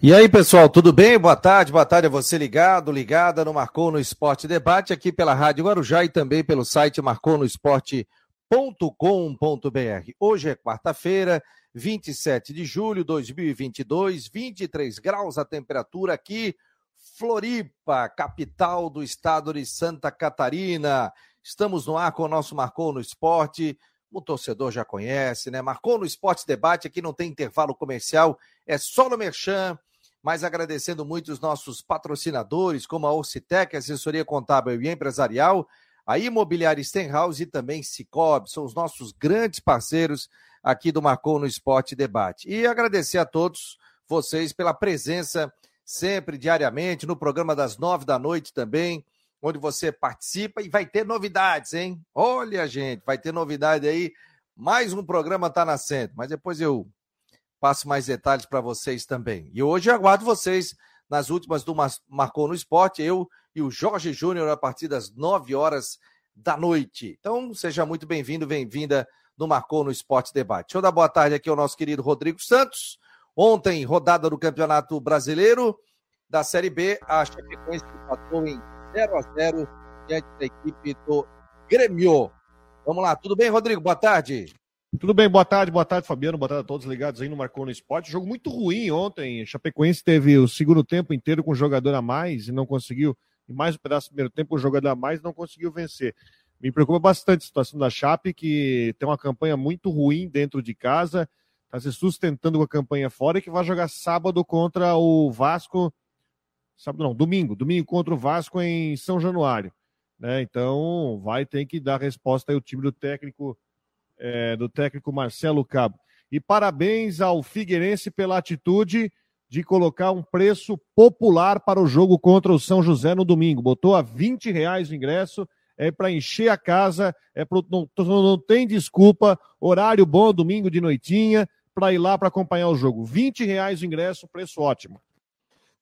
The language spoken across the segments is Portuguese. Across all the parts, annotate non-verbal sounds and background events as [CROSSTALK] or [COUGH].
E aí, pessoal, tudo bem? Boa tarde, boa tarde a você ligado, ligada no Marcou no Esporte Debate, aqui pela Rádio Guarujá e também pelo site marconosport.com.br. Hoje é quarta-feira, 27 de julho de 2022, 23 graus a temperatura aqui, Floripa, capital do estado de Santa Catarina. Estamos no ar com o nosso Marcou no Esporte, o torcedor já conhece, né? Marcou no Esporte Debate, aqui não tem intervalo comercial, é só no Merchan mas agradecendo muito os nossos patrocinadores, como a Orcitec, assessoria contábil e empresarial, a Imobiliária Stenhouse e também Cicobi, são os nossos grandes parceiros aqui do Marcou no Esporte Debate. E agradecer a todos vocês pela presença sempre, diariamente, no programa das nove da noite também, onde você participa e vai ter novidades, hein? Olha, gente, vai ter novidade aí. Mais um programa está nascendo, mas depois eu passo mais detalhes para vocês também. E hoje aguardo vocês nas últimas do Marcou no Esporte, eu e o Jorge Júnior a partir das 9 horas da noite. Então, seja muito bem-vindo, bem-vinda no Marcou no Esporte Debate. Deixa eu dar boa tarde aqui ao nosso querido Rodrigo Santos. Ontem, rodada do Campeonato Brasileiro da Série B, a Chapecoense empatou em 0 a 0 diante da equipe do Grêmio. Vamos lá, tudo bem, Rodrigo? Boa tarde. Tudo bem, boa tarde, boa tarde, Fabiano, boa tarde a todos ligados aí no Marcou no Esporte. Jogo muito ruim ontem. Chapecoense teve o segundo tempo inteiro com um jogador a mais e não conseguiu, e mais um pedaço do primeiro tempo, um jogador a mais não conseguiu vencer. Me preocupa bastante a situação da Chape, que tem uma campanha muito ruim dentro de casa, está se sustentando com a campanha fora e que vai jogar sábado contra o Vasco. Sábado não, domingo, domingo contra o Vasco em São Januário. Né? Então vai ter que dar resposta aí o time do técnico é, do técnico Marcelo Cabo. E parabéns ao Figueirense pela atitude de colocar um preço popular para o jogo contra o São José no domingo. Botou a 20 reais o ingresso, é para encher a casa, é pro, não, não tem desculpa, horário bom, domingo de noitinha, para ir lá para acompanhar o jogo. 20 reais o ingresso, preço ótimo.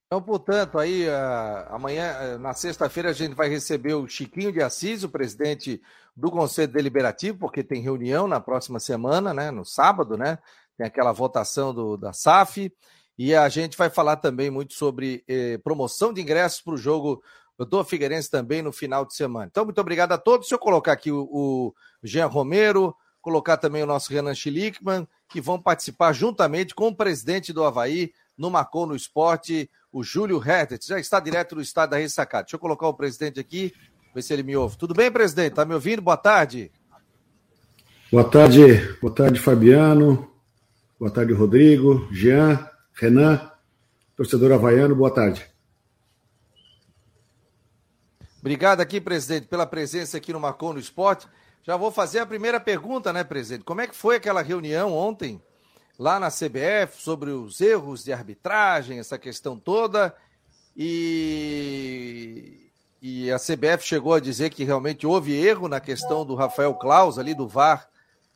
Então, portanto, aí uh, amanhã, uh, na sexta-feira, a gente vai receber o Chiquinho de Assis, o presidente do Conselho Deliberativo, porque tem reunião na próxima semana, né? No sábado, né? Tem aquela votação do, da SAF. E a gente vai falar também muito sobre eh, promoção de ingressos para o jogo do Figueirense também no final de semana. Então, muito obrigado a todos. Se eu colocar aqui o, o Jean Romero, colocar também o nosso Renan Schlickman, que vão participar juntamente com o presidente do Havaí, no Marcou no Esporte, o Júlio Hertet, já está direto do estado da Ressacada. Deixa eu colocar o presidente aqui, ver se ele me ouve. Tudo bem, presidente? Está me ouvindo? Boa tarde. Boa tarde, boa tarde, Fabiano. Boa tarde, Rodrigo, Jean, Renan, torcedor havaiano, boa tarde. Obrigado aqui, presidente, pela presença aqui no Marcou no Esporte. Já vou fazer a primeira pergunta, né, presidente? Como é que foi aquela reunião ontem lá na CBF sobre os erros de arbitragem, essa questão toda. E, e a CBF chegou a dizer que realmente houve erro na questão do Rafael Claus ali do VAR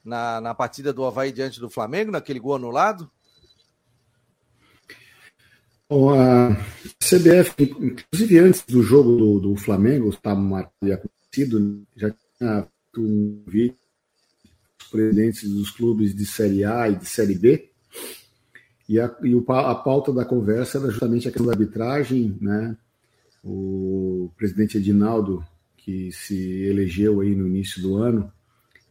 na, na partida do Havaí diante do Flamengo, naquele gol anulado? Bom, a CBF, inclusive antes do jogo do, do Flamengo, estava acontecido, já tinha um vídeo presidentes dos clubes de Série A e de Série B. E a, e a pauta da conversa era justamente a questão da arbitragem, né? O presidente Edinaldo, que se elegeu aí no início do ano,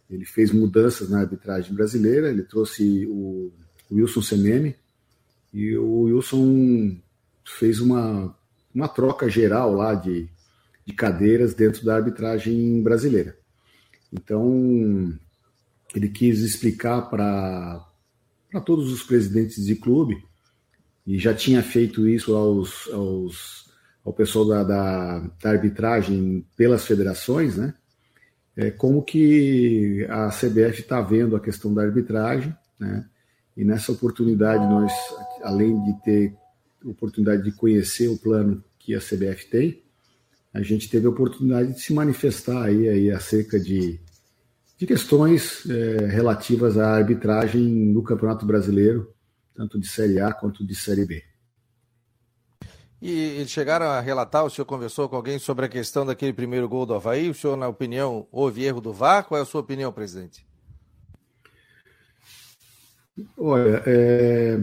ele fez mudanças na arbitragem brasileira, ele trouxe o, Wilson Semene, e o Wilson fez uma, uma troca geral lá de, de cadeiras dentro da arbitragem brasileira. Então, ele quis explicar para todos os presidentes de clube, e já tinha feito isso aos, aos, ao pessoal da, da, da arbitragem pelas federações, né? É, como que a CBF está vendo a questão da arbitragem, né? E nessa oportunidade nós, além de ter oportunidade de conhecer o plano que a CBF tem, a gente teve a oportunidade de se manifestar aí, aí acerca de de questões é, relativas à arbitragem no Campeonato Brasileiro, tanto de Série A quanto de Série B. E eles chegaram a relatar, o senhor conversou com alguém sobre a questão daquele primeiro gol do Havaí? O senhor, na opinião, houve erro do VAR? Qual é a sua opinião, presidente? Olha, é...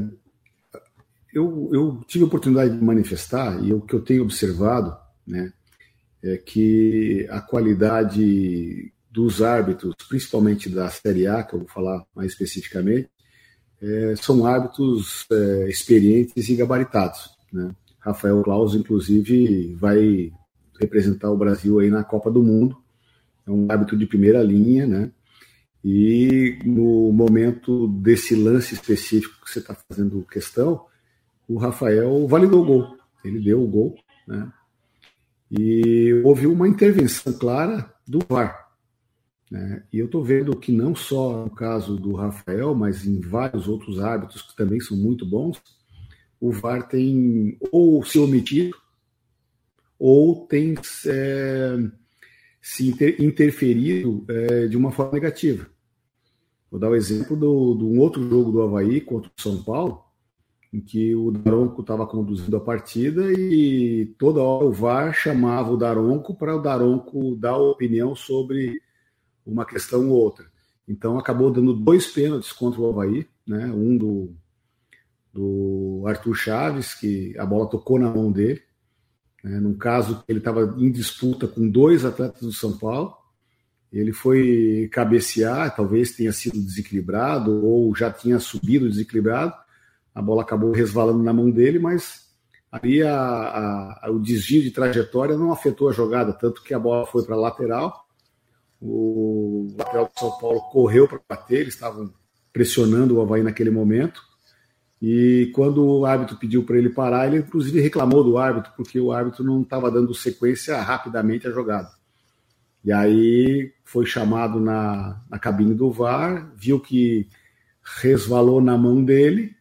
eu, eu tive a oportunidade de manifestar, e o que eu tenho observado, né, é que a qualidade dos árbitros, principalmente da Série A, que eu vou falar mais especificamente, é, são árbitros é, experientes e gabaritados. Né? Rafael Claus, inclusive, vai representar o Brasil aí na Copa do Mundo. É um árbitro de primeira linha, né? E no momento desse lance específico que você está fazendo questão, o Rafael validou o gol. Ele deu o gol, né? E houve uma intervenção clara do VAR. Né? E eu estou vendo que não só no caso do Rafael, mas em vários outros árbitros que também são muito bons, o VAR tem ou se omitido ou tem é, se inter, interferido é, de uma forma negativa. Vou dar o um exemplo de um outro jogo do Havaí contra o São Paulo, em que o Daronco estava conduzindo a partida e toda hora o VAR chamava o Daronco para o Daronco dar opinião sobre uma questão ou outra. Então acabou dando dois pênaltis contra o Havaí, né? um do, do Arthur Chaves, que a bola tocou na mão dele, né? num caso ele estava em disputa com dois atletas do São Paulo, ele foi cabecear, talvez tenha sido desequilibrado ou já tinha subido desequilibrado, a bola acabou resvalando na mão dele, mas ali a, a, o desvio de trajetória não afetou a jogada, tanto que a bola foi para a lateral o lateral de São Paulo correu para bater, eles estavam pressionando o Havaí naquele momento. E quando o árbitro pediu para ele parar, ele inclusive reclamou do árbitro, porque o árbitro não estava dando sequência rapidamente à jogada. E aí foi chamado na, na cabine do VAR, viu que resvalou na mão dele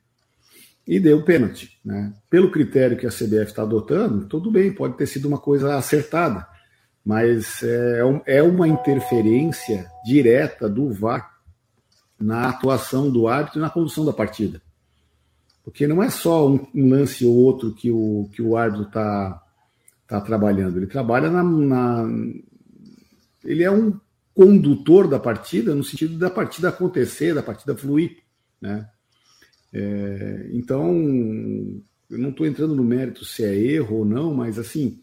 e deu pênalti. Né? Pelo critério que a CBF está adotando, tudo bem, pode ter sido uma coisa acertada mas é, é uma interferência direta do VAR na atuação do árbitro e na condução da partida. Porque não é só um, um lance ou outro que o, que o árbitro está tá trabalhando, ele trabalha na, na. Ele é um condutor da partida no sentido da partida acontecer, da partida fluir. Né? É, então, eu não estou entrando no mérito se é erro ou não, mas assim,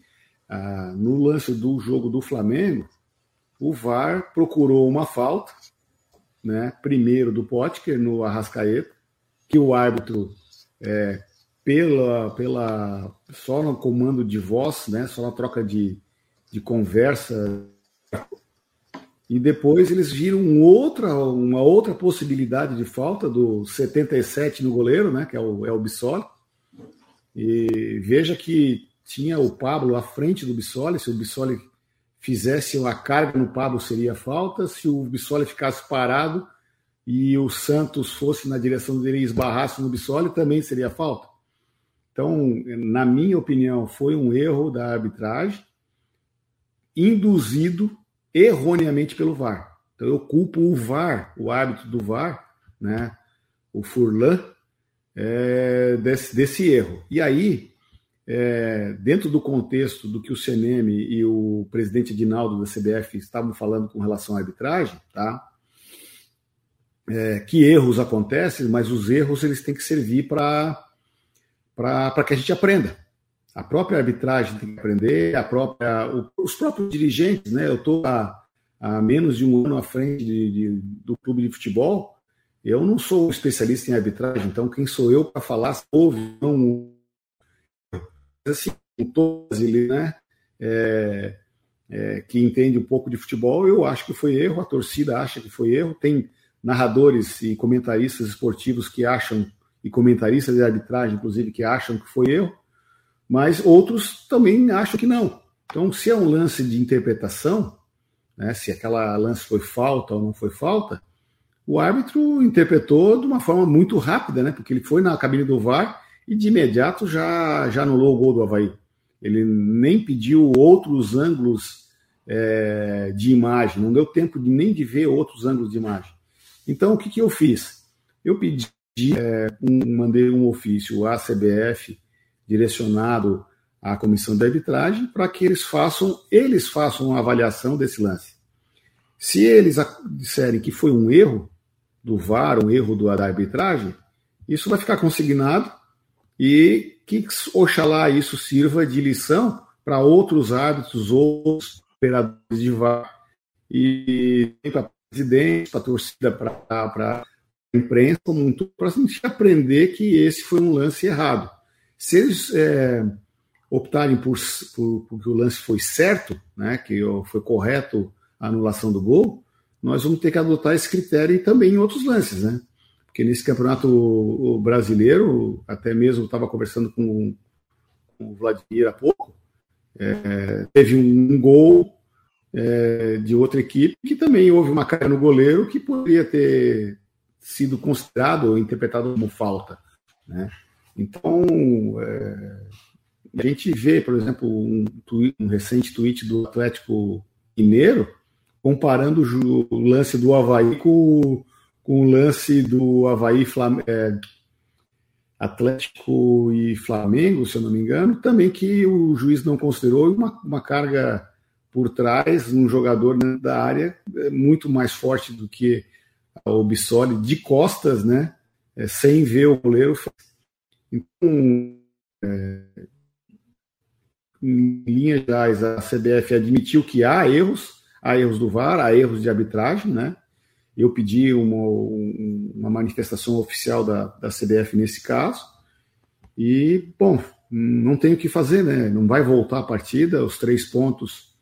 ah, no lance do jogo do Flamengo, o VAR procurou uma falta, né, primeiro do Potker no Arrascaeta, que o árbitro, é, pela, pela, só no comando de voz, né, só na troca de, de conversa, e depois eles viram outra, uma outra possibilidade de falta do 77 no goleiro, né, que é o, é o Bissoli, e veja que tinha o Pablo à frente do Bissoli, se o Bissoli fizesse a carga no Pablo seria falta, se o Bissoli ficasse parado e o Santos fosse na direção dele e esbarrasse no Bissoli, também seria falta. Então, na minha opinião, foi um erro da arbitragem, induzido erroneamente pelo VAR. Então, eu culpo o VAR, o árbitro do VAR, né, o Furlan, é, desse, desse erro. E aí, é, dentro do contexto do que o CNM e o presidente Dinaldo da CBF estavam falando com relação à arbitragem, tá? É, que erros acontecem, mas os erros eles têm que servir para que a gente aprenda. A própria arbitragem tem que aprender, a própria, o, os próprios dirigentes, né? Eu estou há, há, menos de um ano à frente de, de, do clube de futebol. Eu não sou especialista em arbitragem, então quem sou eu para falar se houve não assim, todos ele, né, é, é, que entende um pouco de futebol, eu acho que foi erro, a torcida acha que foi erro, tem narradores e comentaristas esportivos que acham, e comentaristas de arbitragem, inclusive, que acham que foi erro, mas outros também acham que não. Então, se é um lance de interpretação, né, se aquela lance foi falta ou não foi falta, o árbitro interpretou de uma forma muito rápida, né, porque ele foi na cabine do VAR e de imediato já, já anulou o gol do Havaí. Ele nem pediu outros ângulos é, de imagem, não deu tempo de, nem de ver outros ângulos de imagem. Então, o que, que eu fiz? Eu pedi, é, um, mandei um ofício à CBF direcionado à comissão de arbitragem para que eles façam, eles façam uma avaliação desse lance. Se eles disserem que foi um erro do VAR, um erro do, da arbitragem, isso vai ficar consignado e que oxalá isso sirva de lição para outros árbitros, outros operadores de VAR e para presidente, para torcida, para a imprensa como um todo, para a gente aprender que esse foi um lance errado. Se eles é, optarem por, por, por, que o lance foi certo, né, que foi correto a anulação do gol, nós vamos ter que adotar esse critério também em outros lances, né? Porque nesse campeonato brasileiro, até mesmo estava conversando com, o Vladimir há pouco, é, teve um, um gol é, de outra equipe, que também houve uma cara no goleiro que poderia ter sido considerado ou interpretado como falta. Né? Então, é, a gente vê, por exemplo, um, tweet, um, recente tweet do Atlético Mineiro comparando o lance do Havaí com, com o lance do Havaí é, Atlético e Flamengo, se eu não me engano, também que o juiz não considerou uma, uma carga por trás, um jogador da área é muito mais forte do que o Bissoli, de costas, né? É, sem ver o goleiro. Então, é, em linhas gerais, a CBF admitiu que há erros, há erros do VAR, há erros de arbitragem, né? Eu pedi uma, uma manifestação oficial da, da CBF nesse caso. E, bom, não tem o que fazer, né? Não vai voltar a partida, os três pontos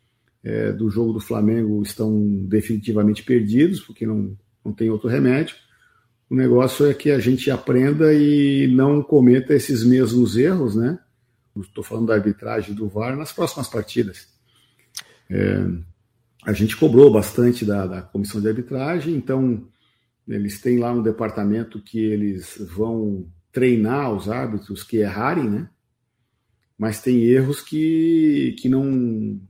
é, do jogo do Flamengo estão definitivamente perdidos, porque não, não tem outro remédio. O negócio é que a gente aprenda e não cometa esses mesmos erros, né? Estou falando da arbitragem do VAR nas próximas partidas. É, a gente cobrou bastante da, da comissão de arbitragem, então eles têm lá no departamento que eles vão treinar os árbitros que errarem, né? Mas tem erros que, que não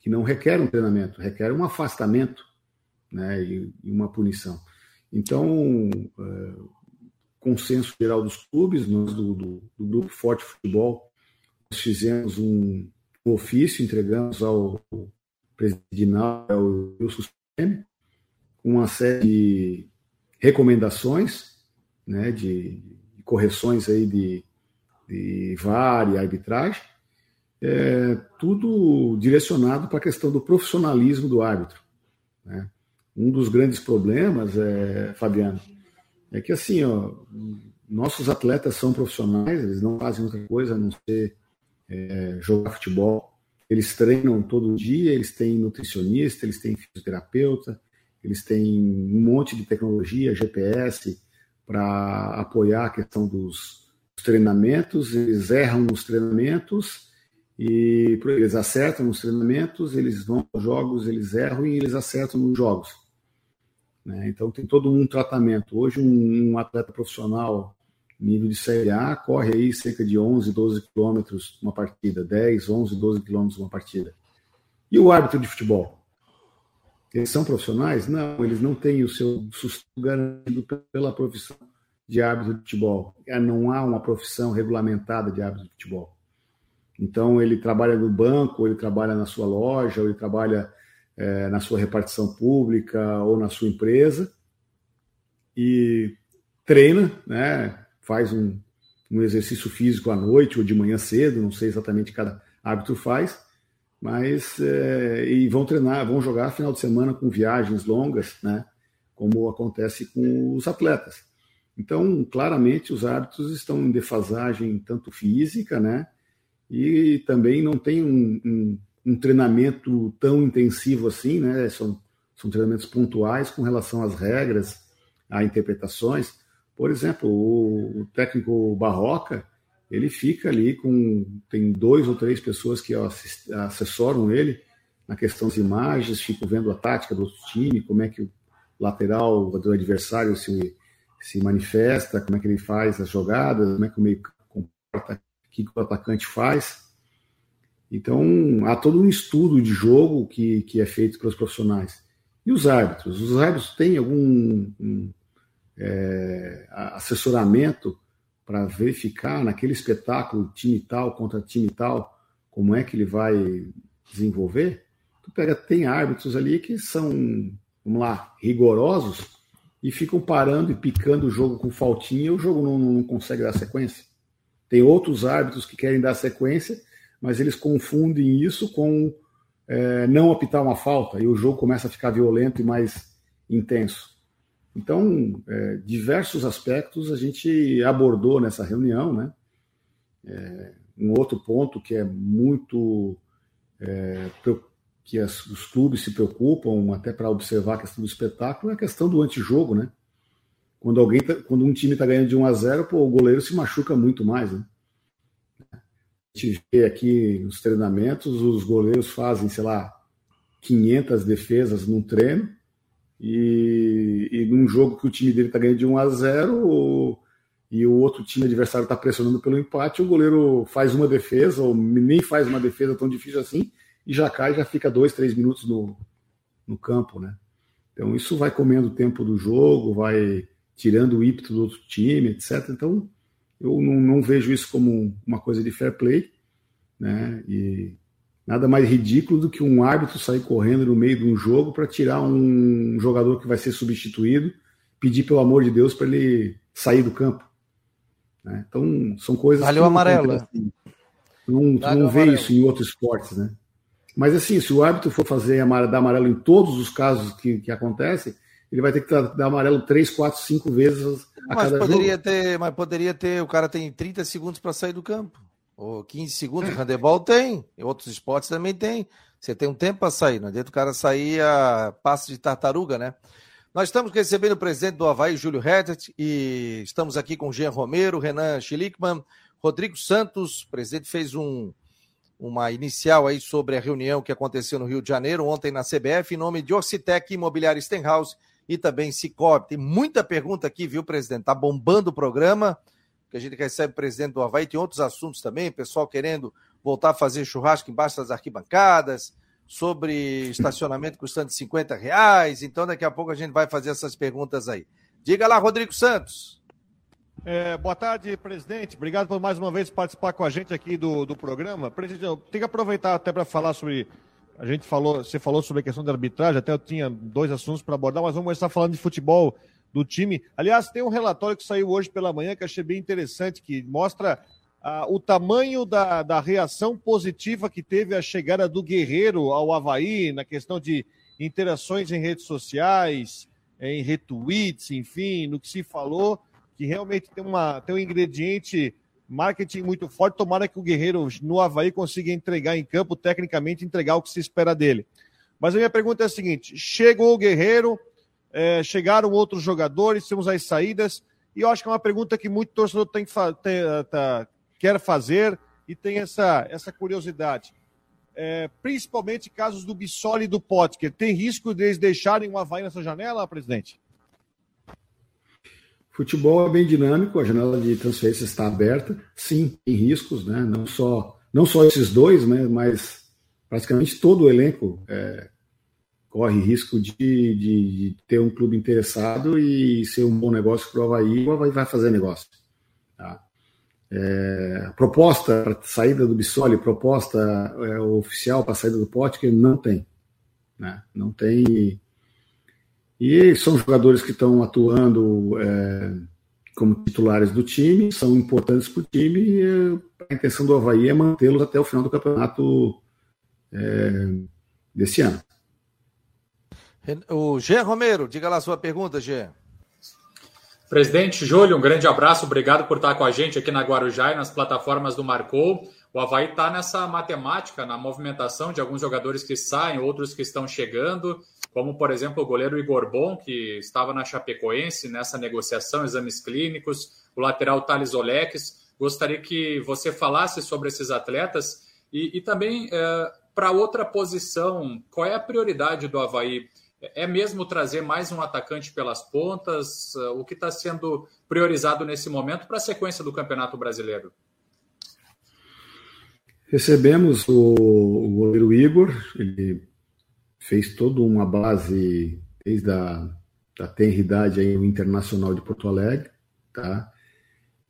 que não requer um treinamento, requer um afastamento né, e, e uma punição. Então, é, consenso geral dos clubes, nós do, do, do, Grupo Forte Futebol, nós fizemos um, um ofício, entregamos ao presidente ao Wilson Semi, com uma série de recomendações, né, de, de correções aí de, de VAR e arbitragem, é, tudo direcionado para a questão do profissionalismo do árbitro. Né? Um dos grandes problemas, é, Fabiano, é que assim, ó, nossos atletas são profissionais, eles não fazem outra coisa a não ser é, jogar futebol. Eles treinam todo dia, eles têm nutricionista, eles têm fisioterapeuta, eles têm um monte de tecnologia, GPS, para apoiar a questão dos treinamentos, eles erram nos treinamentos e eles acertam nos treinamentos, eles vão aos jogos, eles erram e eles acertam nos jogos. Né? Então tem todo um tratamento. Hoje um, um, atleta profissional nível de Série A corre aí cerca de 11, 12 quilômetros uma partida, 10, 11, 12 quilômetros uma partida. E o árbitro de futebol? Eles são profissionais? Não, eles não têm o seu sustento garantido pela profissão de árbitro de futebol. Não há uma profissão regulamentada de árbitro de futebol. Então, ele trabalha no banco, ele trabalha na sua loja, ou ele trabalha é, na sua repartição pública ou na sua empresa e treina, né? Faz um, um exercício físico à noite ou de manhã cedo, não sei exatamente cada árbitro faz, mas é, e vão treinar, vão jogar final de semana com viagens longas, né? Como acontece com os atletas. Então, claramente, os árbitros estão em defasagem tanto física, né? e também não tem um, um, um treinamento tão intensivo assim, né? São, são treinamentos pontuais com relação às regras, a interpretações. Por exemplo, o, o técnico Barroca, ele fica ali com. Tem dois ou três pessoas que assessoram ele na questão das imagens, ficam vendo a tática do outro time, como é que o lateral do adversário se, se manifesta, como é que ele faz as jogadas, como é que o meio comporta que o atacante faz. Então, há todo um estudo de jogo que, que é feito pelos profissionais. E os árbitros? Os árbitros têm algum um, é, assessoramento para verificar naquele espetáculo time tal contra time tal como é que ele vai desenvolver? Tu pega, tem árbitros ali que são, vamos lá, rigorosos e ficam parando e picando o jogo com faltinha e o jogo não, não consegue dar sequência. Tem outros árbitros que querem dar sequência, mas eles confundem isso com é, não apitar uma falta e o jogo começa a ficar violento e mais intenso. Então, é, diversos aspectos a gente abordou nessa reunião, né? É, um outro ponto que é muito é, que as, os clubes se preocupam até para observar a questão do espetáculo é a questão do antijogo, né? Quando alguém, tá, quando um time está ganhando de 1 a 0, pô, o goleiro se machuca muito mais, né? A gente vê aqui nos treinamentos, os goleiros fazem, sei lá, 500 defesas num treino e, e num jogo que o time dele está ganhando de 1 a 0 e o outro time adversário está pressionando pelo empate, o goleiro faz uma defesa ou nem faz uma defesa tão difícil assim e já cai, já fica dois, três minutos no, no campo, né? Então isso vai comendo o tempo do jogo, vai tirando o ímpeto do outro time, etc. Então eu não, não vejo isso como uma coisa de fair play, né? E Nada mais ridículo do que um árbitro sair correndo no meio de um jogo para tirar um jogador que vai ser substituído, pedir pelo amor de Deus para ele sair do campo. Né? Então, são coisas. Valeu amarelo. Assim. Não, não vê amarelo. isso em outros esportes, né? Mas assim, se o árbitro for fazer dar amarelo em todos os casos que, que acontecem, ele vai ter que dar amarelo três, quatro, cinco vezes a mas cada poderia jogo. Ter, mas poderia ter, o cara tem 30 segundos para sair do campo. Ou 15 segundos, o handebol tem, em outros esportes também tem. Você tem um tempo para sair, não adianta o cara sair a passo de tartaruga, né? Nós estamos recebendo o presidente do Havaí, Júlio Reddit, e estamos aqui com Jean Romero, Renan Schlickman, Rodrigo Santos. O presidente fez um, uma inicial aí sobre a reunião que aconteceu no Rio de Janeiro, ontem na CBF, em nome de Orcitec, Imobiliário Stenhouse e também Cicobi. Tem muita pergunta aqui, viu, presidente? Tá bombando o programa que a gente recebe o presidente do Havaí, tem outros assuntos também, pessoal querendo voltar a fazer churrasco embaixo das arquibancadas, sobre estacionamento custando 50 reais. Então, daqui a pouco a gente vai fazer essas perguntas aí. Diga lá, Rodrigo Santos. É, boa tarde, presidente. Obrigado por mais uma vez participar com a gente aqui do, do programa. Presidente, eu tenho que aproveitar até para falar sobre. A gente falou, você falou sobre a questão da arbitragem, até eu tinha dois assuntos para abordar, mas vamos começar falando de futebol do time. Aliás, tem um relatório que saiu hoje pela manhã que achei bem interessante, que mostra ah, o tamanho da, da reação positiva que teve a chegada do Guerreiro ao Havaí, na questão de interações em redes sociais, em retweets, enfim, no que se falou, que realmente tem, uma, tem um ingrediente marketing muito forte. Tomara que o Guerreiro no Havaí consiga entregar em campo, tecnicamente, entregar o que se espera dele. Mas a minha pergunta é a seguinte: chegou o Guerreiro, é, chegaram outros jogadores, temos as saídas, e eu acho que é uma pergunta que muito torcedor tem tem, tá, quer fazer e tem essa, essa curiosidade. É, principalmente casos do Bissoli e do Potker. Tem risco deles deixarem o Havaí nessa janela, presidente? Futebol é bem dinâmico, a janela de transferência está aberta. Sim, tem riscos, né? Não só, não só esses dois, né? mas praticamente todo o elenco é, corre risco de, de, de, ter um clube interessado e ser um bom negócio para o Havaí, o Havaí vai fazer negócio. Tá? É, proposta para saída do Bissoli, proposta é, oficial para saída do Potker, não tem. Né? Não tem. E são jogadores que estão atuando é, como titulares do time, são importantes para o time e a intenção do Havaí é mantê-los até o final do campeonato é, desse ano. O Gê Romero, diga lá a sua pergunta, Gê. Presidente Júlio, um grande abraço, obrigado por estar com a gente aqui na Guarujá e nas plataformas do Marcou. O Havaí está nessa matemática, na movimentação de alguns jogadores que saem, outros que estão chegando, como, por exemplo, o goleiro Igor Bom, que estava na Chapecoense nessa negociação, exames clínicos, o lateral Thales Oleques. Gostaria que você falasse sobre esses atletas e, e também é, para outra posição, qual é a prioridade do Havaí? É mesmo trazer mais um atacante pelas pontas? Uh, o que está sendo priorizado nesse momento para a sequência do Campeonato Brasileiro? Recebemos o, o goleiro Igor, ele fez toda uma base desde a da tenridade aí Internacional de Porto Alegre, tá?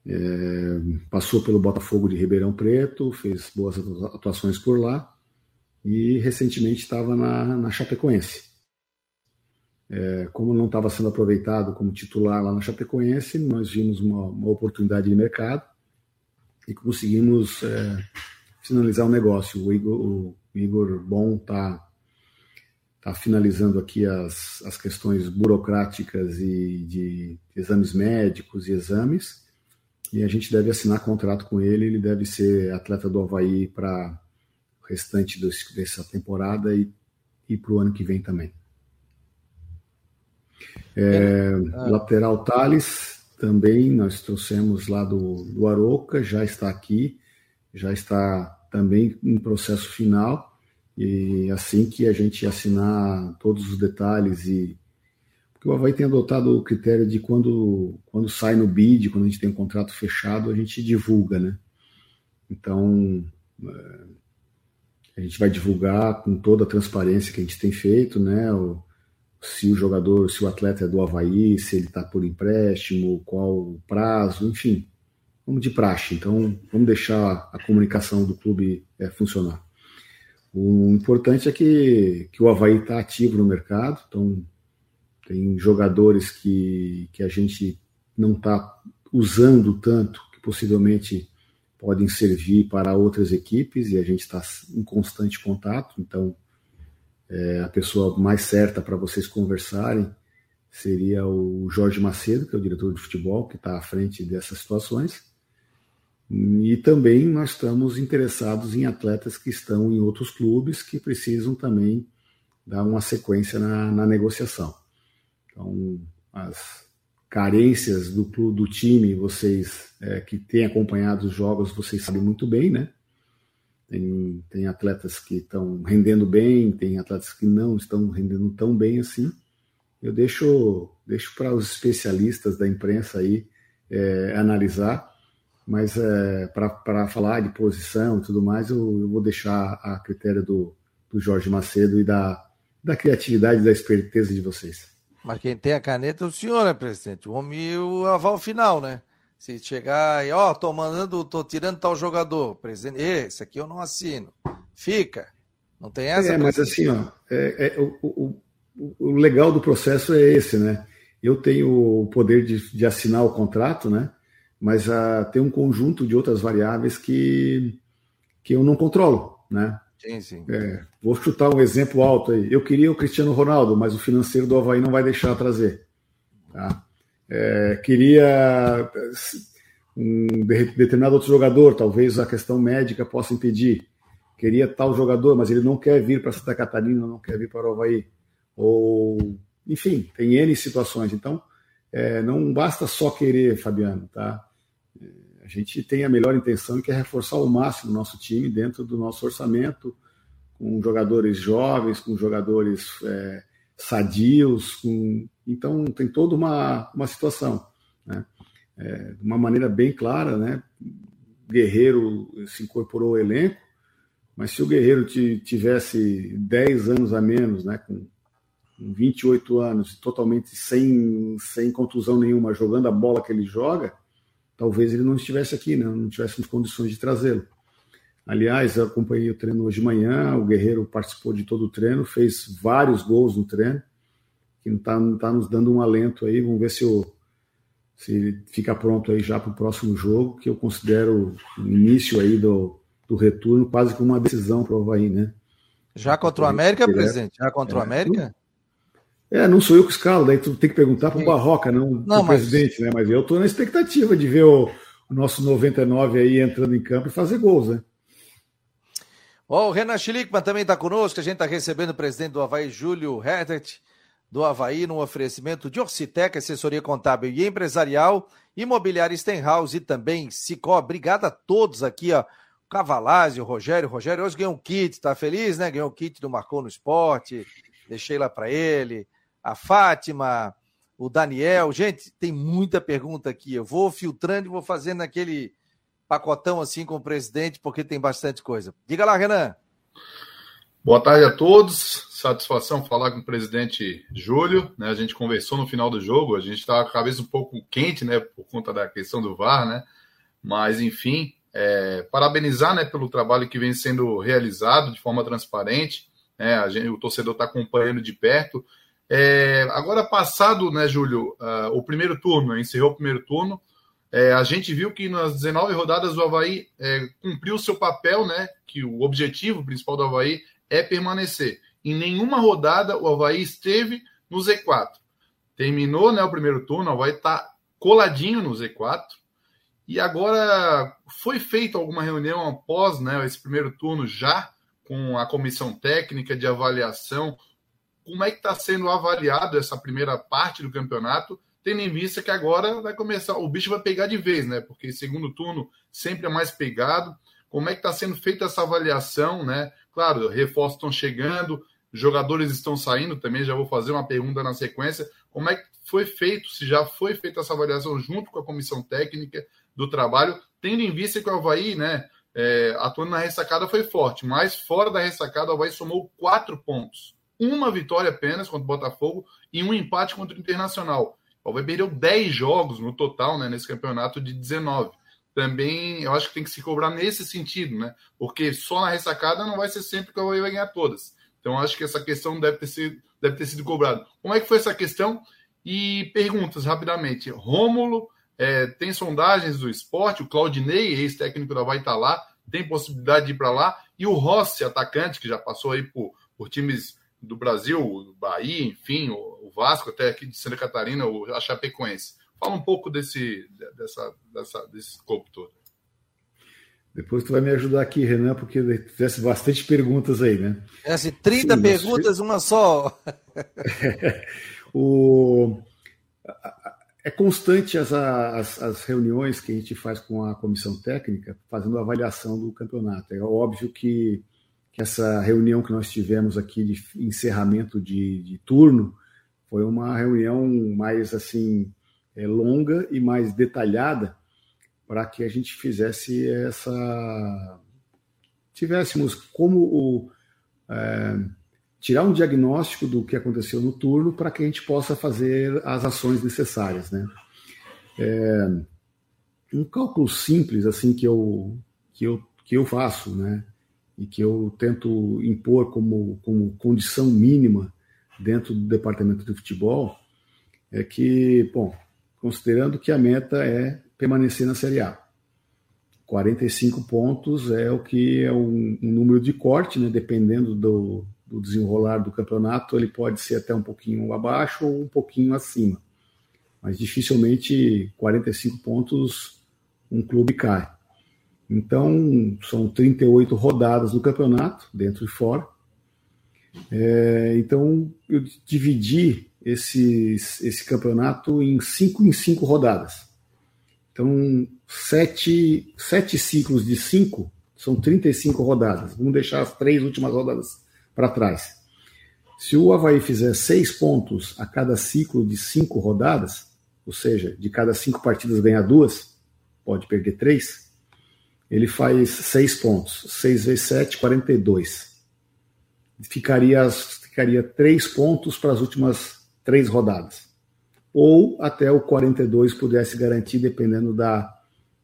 É, passou pelo Botafogo de Ribeirão Preto, fez boas atuações por lá e recentemente estava na, na Chapecoense. É, como não estava sendo aproveitado como titular lá na Chapecoense, nós vimos uma, uma oportunidade de mercado e conseguimos é, finalizar o negócio. O Igor, o Igor Bom está tá finalizando aqui as, as questões burocráticas e de exames médicos e exames, e a gente deve assinar contrato com ele, ele deve ser atleta do Havaí para o restante dessa temporada e, e para o ano que vem também. É, ah. Lateral Thales, também nós trouxemos lá do, do Aroca, já está aqui, já está também em processo final, e assim que a gente assinar todos os detalhes e porque o Havaí tem adotado o critério de quando, quando sai no bid, quando a gente tem um contrato fechado, a gente divulga, né? Então, é, a gente vai divulgar com toda a transparência que a gente tem feito, né? O, se o jogador, se o atleta é do Havaí, se ele está por empréstimo, qual o prazo, enfim, vamos de praxe. Então, vamos deixar a comunicação do clube é, funcionar. O importante é que, que o Havaí está ativo no mercado, então tem jogadores que, que a gente não está usando tanto, que possivelmente podem servir para outras equipes e a gente está em constante contato. Então, é, a pessoa mais certa para vocês conversarem seria o Jorge Macedo, que é o diretor de futebol, que está à frente dessas situações. E também nós estamos interessados em atletas que estão em outros clubes que precisam também dar uma sequência na, na negociação. Então, as carências do, do time, vocês é, que têm acompanhado os jogos, vocês sabem muito bem, né? Tem, tem atletas que estão rendendo bem, tem atletas que não estão rendendo tão bem assim. Eu deixo, deixo para os especialistas da imprensa aí é, analisar, mas é, para falar de posição e tudo mais, eu, eu, vou deixar a critério do, do Jorge Macedo e da, da criatividade e da esperteza de vocês. Mas quem tem a caneta é o senhor, né, presidente? O homem o aval final, né? Se chegar e, ó, oh, tô mandando, tô tirando tal jogador, presidente, esse aqui eu não assino. Fica. Não tem essa? É, mas assim, ó, é, é, o, o, o, legal do processo é esse, né? Eu tenho o poder de, de assinar o contrato, né? Mas uh, tem um conjunto de outras variáveis que, que eu não controlo, né? Sim, sim. É, vou chutar um exemplo alto aí. Eu queria o Cristiano Ronaldo, mas o financeiro do Havaí não vai deixar trazer. Tá? É, queria um determinado outro jogador, talvez a questão médica possa impedir. Queria tal jogador, mas ele não quer vir para Santa Catarina, não quer vir para o Havaí. Ou, enfim, tem N situações. Então, é, não basta só querer, Fabiano, tá? A gente tem a melhor intenção e quer reforçar ao máximo o nosso time dentro do nosso orçamento, com jogadores jovens, com jogadores é, sadios, com... então tem toda uma, uma situação. Né? É, de uma maneira bem clara, né? Guerreiro se incorporou ao elenco, mas se o Guerreiro tivesse 10 anos a menos, né, com 28 anos, totalmente sem, sem contusão nenhuma, jogando a bola que ele joga, talvez ele não estivesse aqui, né? não tivéssemos condições de trazê-lo. Aliás, eu acompanhei o treino hoje de manhã, o Guerreiro participou de todo o treino, fez vários gols no treino, que está tá nos dando um alento aí. Vamos ver se, o, se fica pronto aí já para o próximo jogo, que eu considero o início aí do, do retorno quase como uma decisão para o Havaí, né? Já contra o América, presidente? Já contra o é, América? É, não sou eu que escalo, daí tu tem que perguntar para o Barroca, não, não o mas... presidente, né? Mas eu estou na expectativa de ver o, o, nosso 99 aí entrando em campo e fazer gols, né? Oh, o Renan Schlickman também está conosco, a gente está recebendo o presidente do Havaí, Júlio Hertet, do Havaí, num oferecimento de Orcitec, assessoria contábil e empresarial, imobiliária Stenhouse e também Sicó. Obrigado a todos aqui, ó. Cavalazzi, o Rogério. O Rogério hoje ganhou um kit, tá feliz, né? Ganhou um kit do Marcou no Esporte. Deixei lá para ele a Fátima, o Daniel. Gente, tem muita pergunta aqui. Eu vou filtrando e vou fazendo aquele pacotão assim com o presidente, porque tem bastante coisa. Diga lá, Renan. Boa tarde a todos. Satisfação falar com o presidente Júlio. Né? A gente conversou no final do jogo. A gente estava com a cabeça um pouco quente, né, por conta da questão do VAR, né? Mas enfim, é, parabenizar, né, pelo trabalho que vem sendo realizado de forma transparente. Né? Gente, o torcedor está acompanhando de perto. É, agora, passado, né, Júlio, uh, o primeiro turno, encerrou o primeiro turno, É, a gente viu que nas 19 rodadas o Havaí é, cumpriu o seu papel, né? Que o objetivo principal do Havaí é permanecer. Em nenhuma rodada o Havaí esteve no Z4. Terminou né, o primeiro turno, o Havaí está coladinho no Z4. E agora foi feita alguma reunião após né, esse primeiro turno já com a comissão técnica de avaliação. Como é que está sendo avaliado essa primeira parte do campeonato, tendo em vista que agora vai começar, o bicho vai pegar de vez, né? Porque segundo turno sempre é mais pegado. Como é que está sendo feita essa avaliação, né? Claro, reforços estão chegando, jogadores estão saindo também. Já vou fazer uma pergunta na sequência. Como é que foi feito, se já foi feita essa avaliação junto com a comissão técnica do trabalho, tendo em vista que o Havaí, né, é, atuando na ressacada foi forte, mas fora da ressacada o Havaí somou quatro pontos. Uma vitória apenas contra o Botafogo e um empate contra o Internacional. O Havaí perdeu 10 jogos no total né, nesse campeonato de 19. Também eu acho que tem que se cobrar nesse sentido, né? Porque só na ressacada não vai ser sempre que o Havaí vai ganhar todas. Então acho que essa questão deve ter sido, deve ter sido cobrada. Como é que foi essa questão? E perguntas rapidamente. Rômulo é, tem sondagens do esporte, o Claudinei, ex-técnico da Vai estar tá lá, tem possibilidade de ir para lá, e o Rossi, atacante, que já passou aí por, por times do Brasil, Bahia, enfim, o, o, Vasco, até aqui de Santa Catarina, o, Chapecoense. Fala um pouco desse, dessa, dessa, desse corpo todo. Depois tu vai me ajudar aqui, Renan, porque tivesse bastante perguntas aí, né? É assim, 30 Sim, perguntas, uma só. [LAUGHS] o é constante as, as, as, reuniões que a gente faz com a comissão técnica, fazendo avaliação do campeonato. É óbvio que, que essa reunião que nós tivemos aqui de encerramento de, de turno foi uma reunião mais assim é, longa e mais detalhada para que a gente fizesse essa tivéssemos como o é, tirar um diagnóstico do que aconteceu no turno para que a gente possa fazer as ações necessárias, né? É, um cálculo simples assim que eu que eu que eu faço, né? E que eu tento impor como como condição mínima dentro do departamento de futebol é que, bom, considerando que a meta é permanecer na Série A. 45 pontos é o que é um, um número de corte, né, dependendo do, do desenrolar do campeonato, ele pode ser até um pouquinho abaixo ou um pouquinho acima. Mas dificilmente 45 pontos um clube cai. Então, são 38 rodadas do campeonato, dentro e fora. É, então, eu dividi esse, esse campeonato em cinco em cinco rodadas. Então, sete, sete ciclos de cinco são 35 rodadas. Vamos deixar as três últimas rodadas para trás. Se o Havaí fizer seis pontos a cada ciclo de cinco rodadas, ou seja, de cada cinco partidas ganhar duas, pode perder três, ele faz seis pontos. Seis vezes sete, 42. Ficaria, ficaria três pontos para as últimas três rodadas. Ou até o 42 pudesse garantir, dependendo da,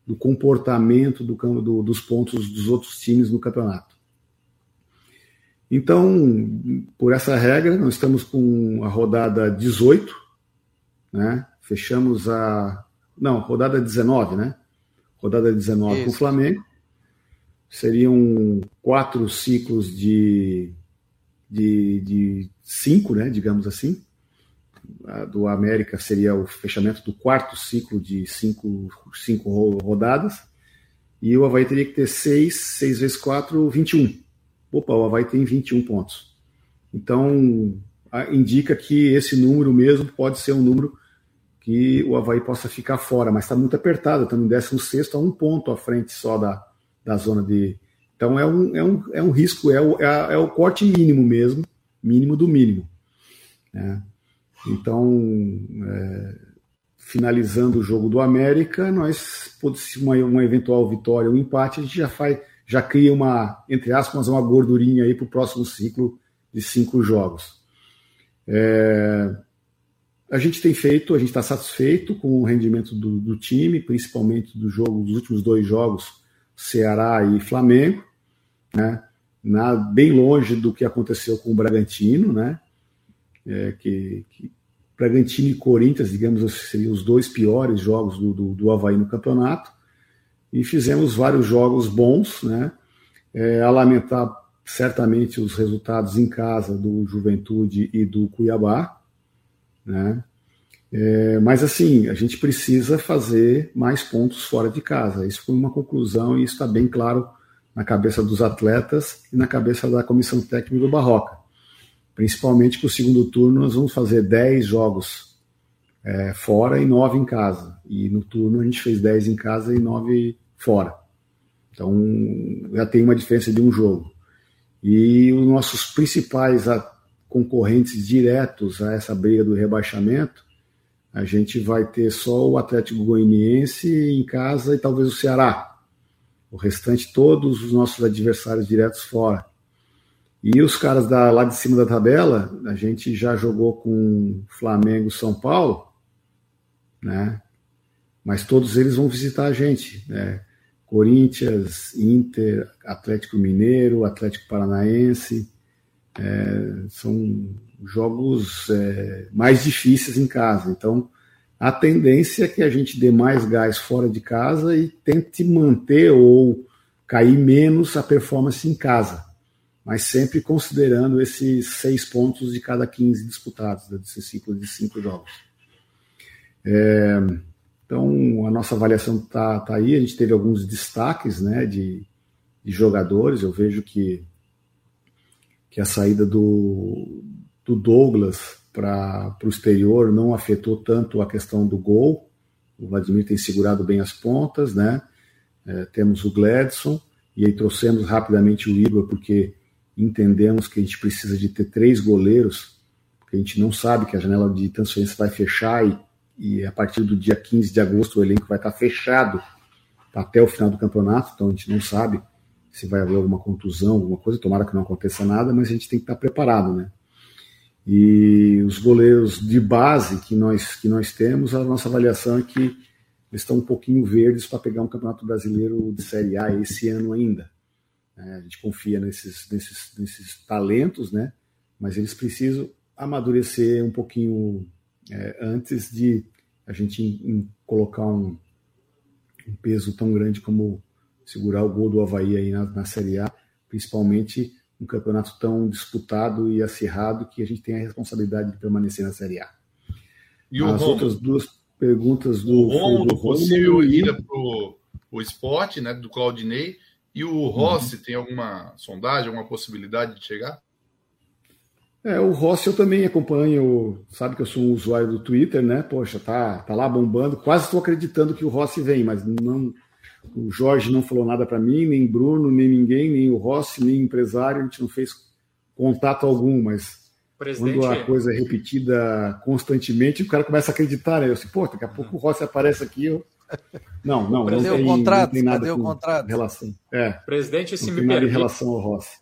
do comportamento do, do, dos pontos dos outros times no campeonato. Então, por essa regra, nós estamos com a rodada 18, né? Fechamos a. Não, rodada 19, né? Rodada 19 Isso. com o Flamengo. Seriam quatro ciclos de, de, de cinco, né? Digamos assim. Do América seria o fechamento do quarto ciclo de cinco, cinco rodadas. E o Havaí teria que ter seis, seis vezes quatro, 21 opa, o Havaí tem 21 pontos. Então, indica que esse número mesmo pode ser um número que o Havaí possa ficar fora, mas está muito apertado, está no 16 a um ponto à frente só da, da zona de. Então é um, é um, é um risco, é o, é, é o corte mínimo mesmo, mínimo do mínimo. Né? Então, é, finalizando o jogo do América, nós, uma, uma eventual vitória, um empate, a gente já faz, já cria uma, entre aspas, uma gordurinha aí para o próximo ciclo de cinco jogos. É, a gente tem feito, a gente está satisfeito com o rendimento do, do, time, principalmente do jogo, dos últimos dois jogos, Ceará e Flamengo, né? Na, bem longe do que aconteceu com o Bragantino, né? É, que, que Bragantino e Corinthians, digamos assim, seriam os dois piores jogos do, do, do Havaí no campeonato. E fizemos vários jogos bons, né? É, a lamentar certamente os resultados em casa do Juventude e do Cuiabá, né? É, mas assim, a gente precisa fazer mais pontos fora de casa. Isso foi uma conclusão e isso está bem claro na cabeça dos atletas e na cabeça da comissão técnica do Barroca. Principalmente que o segundo turno nós vamos fazer 10 jogos é, fora e 9 em casa. E no turno a gente fez 10 em casa e 9 fora. Então já tem uma diferença de um jogo. E os nossos principais concorrentes diretos a essa briga do rebaixamento a gente vai ter só o Atlético Goianiense em casa e talvez o Ceará. O restante, todos os nossos adversários diretos fora. E os caras da, lá de cima da tabela, a gente já jogou com Flamengo, São Paulo, né? Mas todos eles vão visitar a gente, né? Corinthians, Inter, Atlético Mineiro, Atlético Paranaense, é, são jogos é, mais difíceis em casa. Então, a tendência é que a gente dê mais gás fora de casa e tente manter ou cair menos a performance em casa, mas sempre considerando esses seis pontos de cada 15 disputados, né, desse ciclo de cinco jogos. É, então, a nossa avaliação está tá aí, a gente teve alguns destaques né, de, de jogadores, eu vejo que, que a saída do, do Douglas para o exterior não afetou tanto a questão do gol. O Vladimir tem segurado bem as pontas, né? É, temos o Gladson, e aí trouxemos rapidamente o Igor, porque entendemos que a gente precisa de ter três goleiros, porque a gente não sabe que a janela de transferência vai fechar e, e a partir do dia 15 de agosto o elenco vai estar fechado até o final do campeonato, então a gente não sabe se vai haver alguma contusão, alguma coisa, tomara que não aconteça nada, mas a gente tem que estar preparado, né? E os goleiros de base que nós, que nós temos, a nossa avaliação é que eles estão um pouquinho verdes para pegar um campeonato brasileiro de Série A esse ano ainda. É, a gente confia nesses, nesses, nesses talentos, né? mas eles precisam amadurecer um pouquinho é, antes de a gente em, em colocar um, um, peso tão grande como segurar o gol do Havaí aí na, na Série A, principalmente um campeonato tão disputado e acirrado que a gente tem a responsabilidade de permanecer na Série A. E As outras duas perguntas do o Romo, do possível e... ida para o esporte, né, do Claudinei, e o Rossi uhum. tem alguma sondagem, alguma possibilidade de chegar? É, o Rossi eu também acompanho, sabe que eu sou um usuário do Twitter, né? Poxa, tá, tá lá bombando. Quase estou acreditando que o Rossi vem, mas não, o Jorge não falou nada para mim, nem Bruno, nem ninguém, nem o Rossi, nem o empresário, a gente não fez contato algum, mas Presidente... quando a coisa é repetida constantemente, o cara começa a acreditar, né? Eu disse, pô, daqui a pouco o Rossi aparece aqui, eu... Não, não, não tem, contrato, não tem nada com contrato? relação. É, presidente, se não me nada em relação ao Rossi.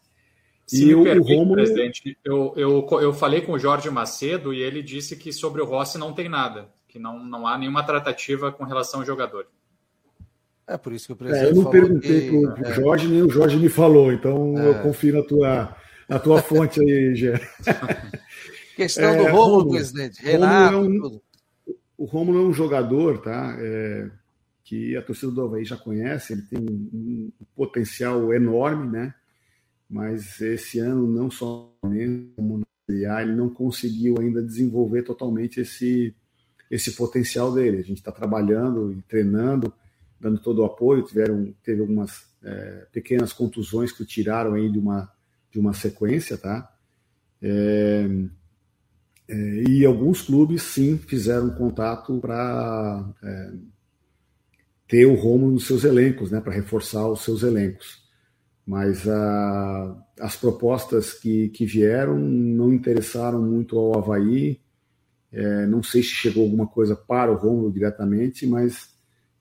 Se e me o, permite, o Romulo... presidente, eu, eu, eu falei com o Jorge Macedo e ele disse que sobre o Rossi não tem nada, que não, não há nenhuma tratativa com relação ao jogador. É por isso que o presidente. É, eu não perguntei para o é. Jorge, nem o Jorge me falou, então é. eu confio na tua, na tua [LAUGHS] fonte aí, Gê. Questão do é, Rômulo, presidente. Renato. É um, o Rômulo é um jogador, tá? É, que a torcida do Havaí já conhece, ele tem um, um, potencial enorme, né? Mas esse ano, não só como ele não conseguiu ainda desenvolver totalmente esse, esse potencial dele. A gente está trabalhando e treinando dando todo o apoio. Tiveram, teve algumas é, pequenas contusões que o tiraram aí de uma, de uma sequência, tá? É, é, e alguns clubes sim fizeram contato para é, ter o Romulo nos seus elencos, né? Para reforçar os seus elencos. Mas a, as propostas que, que vieram não interessaram muito ao Havaí. É, não sei se chegou alguma coisa para o Romulo diretamente, mas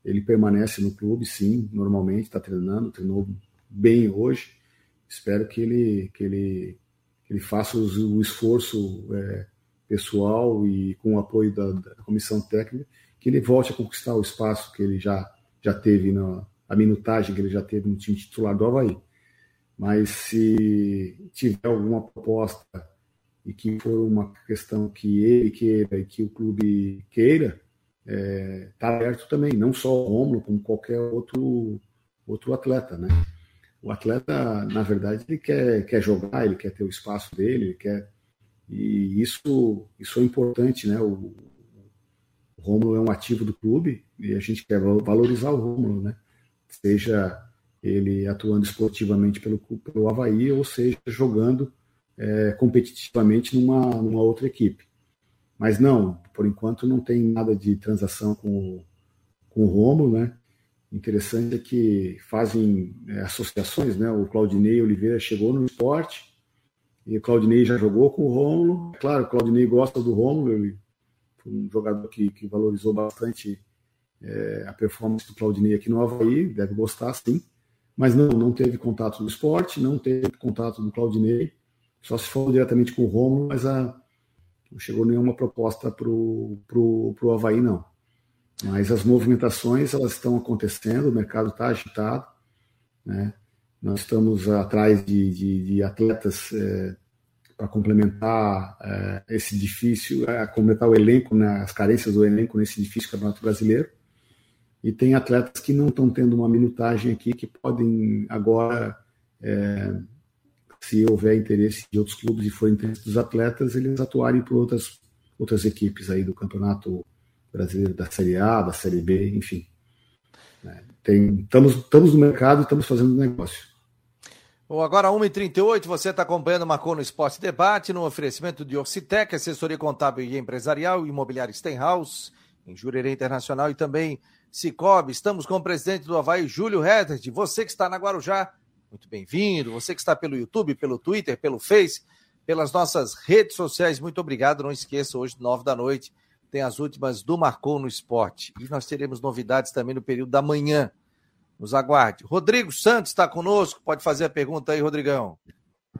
ele permanece no clube, sim, normalmente, está treinando, treinou bem hoje. Espero que ele, que ele, que ele faça o, esforço é, pessoal e com o apoio da, da, comissão técnica, que ele volte a conquistar o espaço que ele já, já teve, na, a minutagem que ele já teve no time titular do Havaí. Mas se tiver alguma proposta e que for uma questão que ele queira e que o clube queira, está é, tá aberto também, não só o Romulo, como qualquer outro, outro atleta, né? O atleta, na verdade, ele quer, quer jogar, ele quer ter o espaço dele, ele quer... E isso, isso é importante, né? O, o Rômulo é um ativo do clube e a gente quer valorizar o Rômulo, né? Seja ele atuando esportivamente pelo, pelo Havaí ou seja jogando é, competitivamente numa, numa outra equipe. Mas não, por enquanto não tem nada de transação com, com o Rômulo, né? Interessante é que fazem é, associações, né? O Claudinei Oliveira chegou no esporte e o Claudinei já jogou com o Rômulo. Claro, o Claudinei gosta do Rômulo, ele foi um jogador que, que valorizou bastante é, a performance do Claudinei aqui no Havaí, deve gostar sim. Mas não, não teve contato do esporte, não teve contato do Claudinei, só se falou diretamente com o Rômulo, mas a, não chegou nenhuma proposta para o Havaí, não. Mas as movimentações elas estão acontecendo, o mercado está agitado, né? Nós estamos atrás de, de, de atletas é, para complementar é, esse difícil, é, complementar o elenco, né, as carências do elenco nesse difícil campeonato brasileiro. E tem atletas que não estão tendo uma minutagem aqui que podem agora, é, se houver interesse de outros clubes e for interesse dos atletas, eles atuarem por outras, outras equipes aí do campeonato brasileiro da Série A, da Série B, enfim. Tem, estamos, estamos no mercado, estamos fazendo negócio. Bom, agora 1h38, você está acompanhando o Marcou no Esporte Debate, no oferecimento de Orcitec, assessoria contábil e empresarial, imobiliário Stenhouse, em Jurerê Internacional e também Cicobi. Estamos com o presidente do Havaí, Júlio Redert. Você que está na Guarujá, muito bem-vindo. Você que está pelo YouTube, pelo Twitter, pelo Face, pelas nossas redes sociais, muito obrigado. Não esqueça, hoje, nove da noite, tem as últimas do Marcou no Esporte. E nós teremos novidades também no período da manhã. Nos aguarde. Rodrigo Santos está conosco. Pode fazer a pergunta aí, Rodrigão.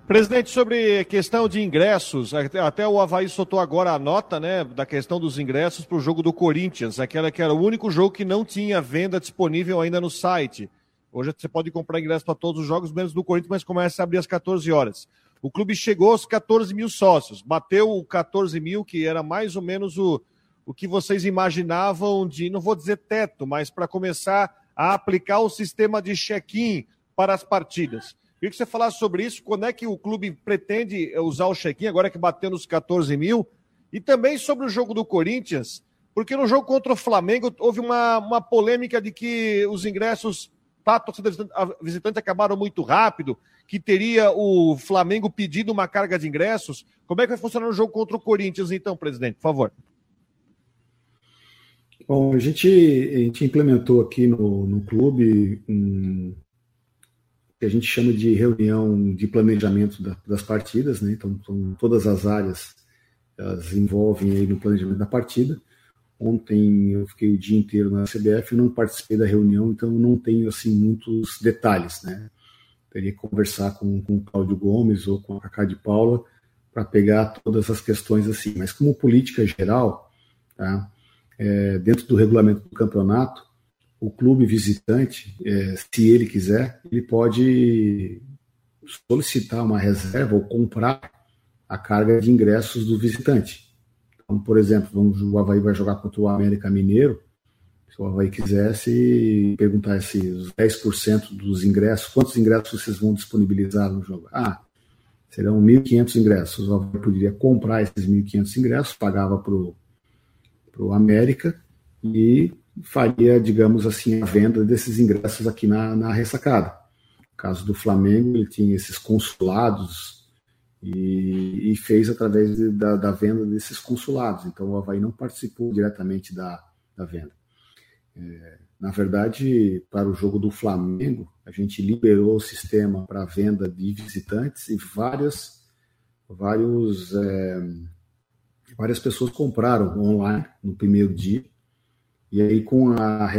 Presidente, sobre questão de ingressos, até o Havaí soltou agora a nota né, da questão dos ingressos para o jogo do Corinthians, aquela que era o único jogo que não tinha venda disponível ainda no site. Hoje você pode comprar ingressos para todos os jogos, menos do Corinthians, mas começa a abrir às 14 horas. O clube chegou aos 14 mil sócios, bateu o 14 mil, que era mais ou menos o, o que vocês imaginavam de, não vou dizer teto, mas para começar a aplicar o sistema de check-in para as partidas. Queria que você falasse sobre isso, quando é que o clube pretende usar o check-in, agora que bateu nos 14 mil, e também sobre o jogo do Corinthians, porque no jogo contra o Flamengo houve uma, uma polêmica de que os ingressos para a torcida visitante acabaram muito rápido, que teria o Flamengo pedido uma carga de ingressos. Como é que vai funcionar o jogo contra o Corinthians, então, presidente, por favor? Bom, a gente, a gente implementou aqui no, no clube um, que a gente chama de reunião de planejamento da, das partidas, né? Então, então, todas as áreas elas envolvem aí no planejamento da partida. Ontem eu fiquei o dia inteiro na CBF, não participei da reunião, então não tenho assim muitos detalhes, né? Teria que conversar com, com o Cláudio Gomes ou com a Cacá de Paula para pegar todas as questões assim. Mas como política geral, tá? É, dentro do regulamento do campeonato, o clube visitante, é, se ele quiser, ele pode solicitar uma reserva ou comprar a carga de ingressos do visitante. Então, por exemplo, vamos, o Havaí vai jogar contra o América Mineiro. Se o Havaí quisesse perguntar se os 10% dos ingressos, quantos ingressos vocês vão disponibilizar no jogo? Ah, serão 1.500 ingressos. O Havaí poderia comprar esses 1.500 ingressos, pagava para o o América e faria, digamos assim, a venda desses ingressos aqui na, na ressacada. No caso do Flamengo, ele tinha esses consulados e, e fez através de, da, da, venda desses consulados. Então o Havaí não participou diretamente da, da venda. É, na verdade, para o jogo do Flamengo, a gente liberou o sistema para venda de visitantes e várias, vários é, várias pessoas compraram online no primeiro dia. E aí, com, a,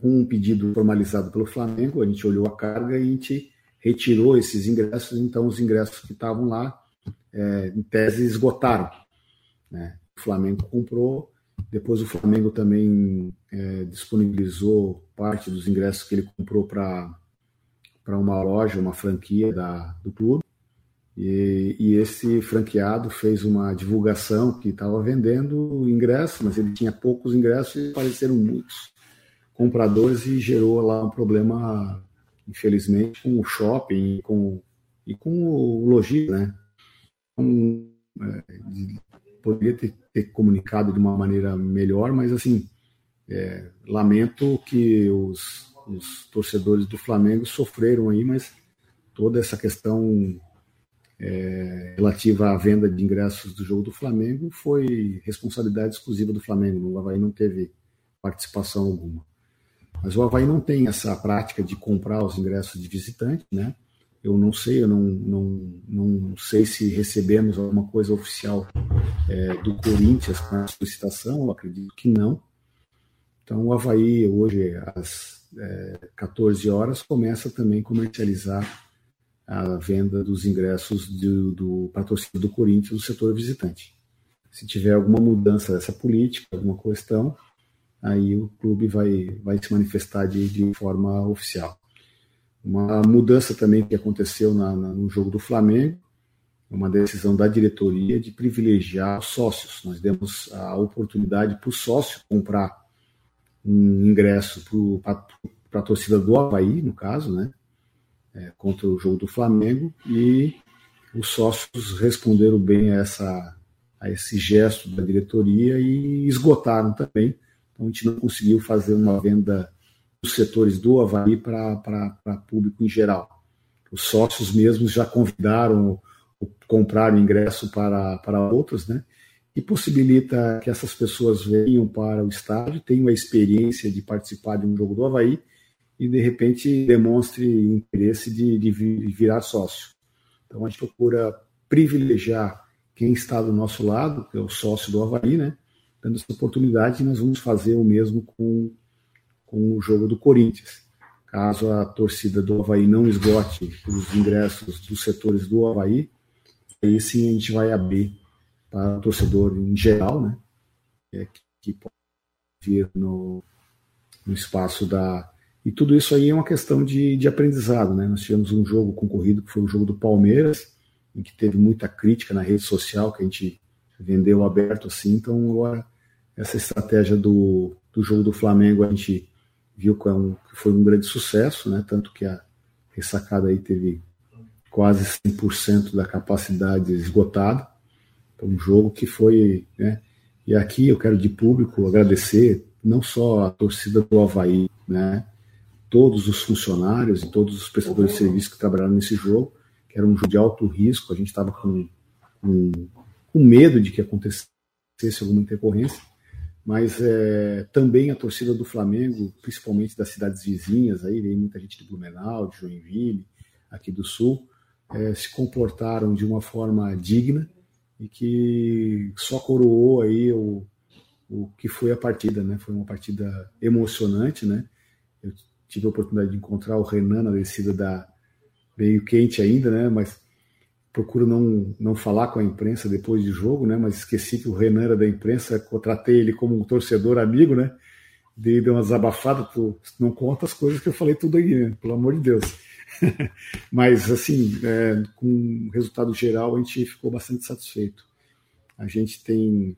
com um pedido formalizado pelo Flamengo, a gente olhou a carga e a gente retirou esses ingressos. Então, os ingressos que estavam lá, é, em tese, esgotaram. Né? O Flamengo comprou, depois o Flamengo também é, disponibilizou parte dos ingressos que ele comprou para uma loja, uma franquia da, do clube. E, e, esse franqueado fez uma divulgação que estava vendendo ingressos, mas ele tinha poucos ingressos e apareceram muitos compradores e gerou lá um problema, infelizmente, com o shopping com, e com o lojista, né? Então, é, poderia ter, ter, comunicado de uma maneira melhor, mas assim, é, lamento que os, os torcedores do Flamengo sofreram aí, mas toda essa questão é, relativa à venda de ingressos do jogo do Flamengo foi responsabilidade exclusiva do Flamengo. O Havaí não teve participação alguma. Mas o Havaí não tem essa prática de comprar os ingressos de visitante, né? Eu não sei, eu não, não, não sei se recebemos alguma coisa oficial é, do Corinthians com a solicitação, eu acredito que não. Então o Havaí hoje, às é, 14 horas, começa também a comercializar a venda dos ingressos do, do, torcida do Corinthians do setor visitante. Se tiver alguma mudança dessa política, alguma questão, aí o clube vai, vai se manifestar de, de forma oficial. Uma mudança também que aconteceu na, na, no jogo do Flamengo, uma decisão da diretoria de privilegiar os sócios. Nós demos a oportunidade para o sócio comprar um ingresso para a torcida do Havaí, no caso, né? É, contra o jogo do Flamengo e os sócios responderam bem a, essa, a esse gesto da diretoria e esgotaram também. Então a gente não conseguiu fazer uma venda dos setores do Havaí para público em geral. Os sócios mesmos já convidaram, compraram ingresso para, para outros, né? E possibilita que essas pessoas venham para o estádio, tenham a experiência de participar de um jogo do Havaí e de repente demonstre interesse de, de virar sócio. Então a gente procura privilegiar quem está do nosso lado, que é o sócio do Havaí, né? Dando essa oportunidade, nós vamos fazer o mesmo com, com o jogo do Corinthians. Caso a torcida do Havaí não esgote os ingressos dos setores do Havaí, aí sim a gente vai abrir para o torcedor em geral, né? É, que pode vir no, no espaço da, e tudo isso aí é uma questão de, de aprendizado. Né? Nós tivemos um jogo concorrido que foi o jogo do Palmeiras, em que teve muita crítica na rede social, que a gente vendeu aberto assim. Então, agora, essa estratégia do, do jogo do Flamengo, a gente viu que, é um, que foi um grande sucesso, né? tanto que a ressacada aí teve quase 100% da capacidade esgotada. Então, um jogo que foi. Né? E aqui eu quero de público agradecer não só a torcida do Havaí, né? Todos os funcionários e todos os prestadores de serviço que trabalharam nesse jogo, que era um jogo de alto risco, a gente estava com, com, com, medo de que acontecesse alguma intercorrência, mas é, também a torcida do Flamengo, principalmente das cidades vizinhas, aí veio muita gente de Blumenau, de Joinville, aqui do Sul, é, se comportaram de uma forma digna e que só coroou aí o, o que foi a partida, né? Foi uma partida emocionante, né? Eu tive a oportunidade de encontrar o Renan na descida da meio quente ainda, né? Mas procuro não, não falar com a imprensa depois de jogo, né? Mas esqueci que o Renan era da imprensa, contratei ele como um torcedor amigo, né? Dei, dei uma desabafada, tu não conta as coisas que eu falei tudo aí, né? Pelo amor de Deus. [LAUGHS] Mas, assim, é, com resultado geral, a gente ficou bastante satisfeito. A gente tem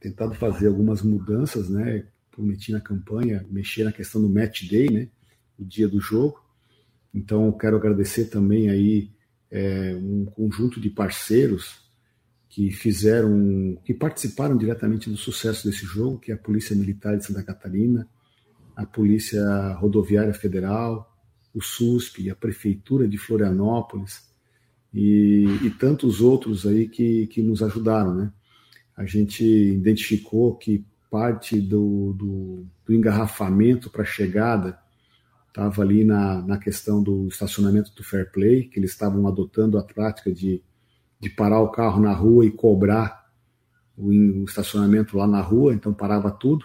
tentado fazer algumas mudanças, né? Prometi na campanha, mexer na questão do match day, né? O dia do jogo. Então, eu quero agradecer também aí é, um conjunto de parceiros que fizeram, que participaram diretamente do sucesso desse jogo, que é a Polícia Militar de Santa Catarina, a Polícia Rodoviária Federal, o SUSP, a Prefeitura de Florianópolis e, e tantos outros aí que, que nos ajudaram, né? A gente identificou que parte do, do, do engarrafamento para chegada estava ali na, na questão do estacionamento do fair play, que eles estavam adotando a prática de, de parar o carro na rua e cobrar o, o estacionamento lá na rua, então parava tudo.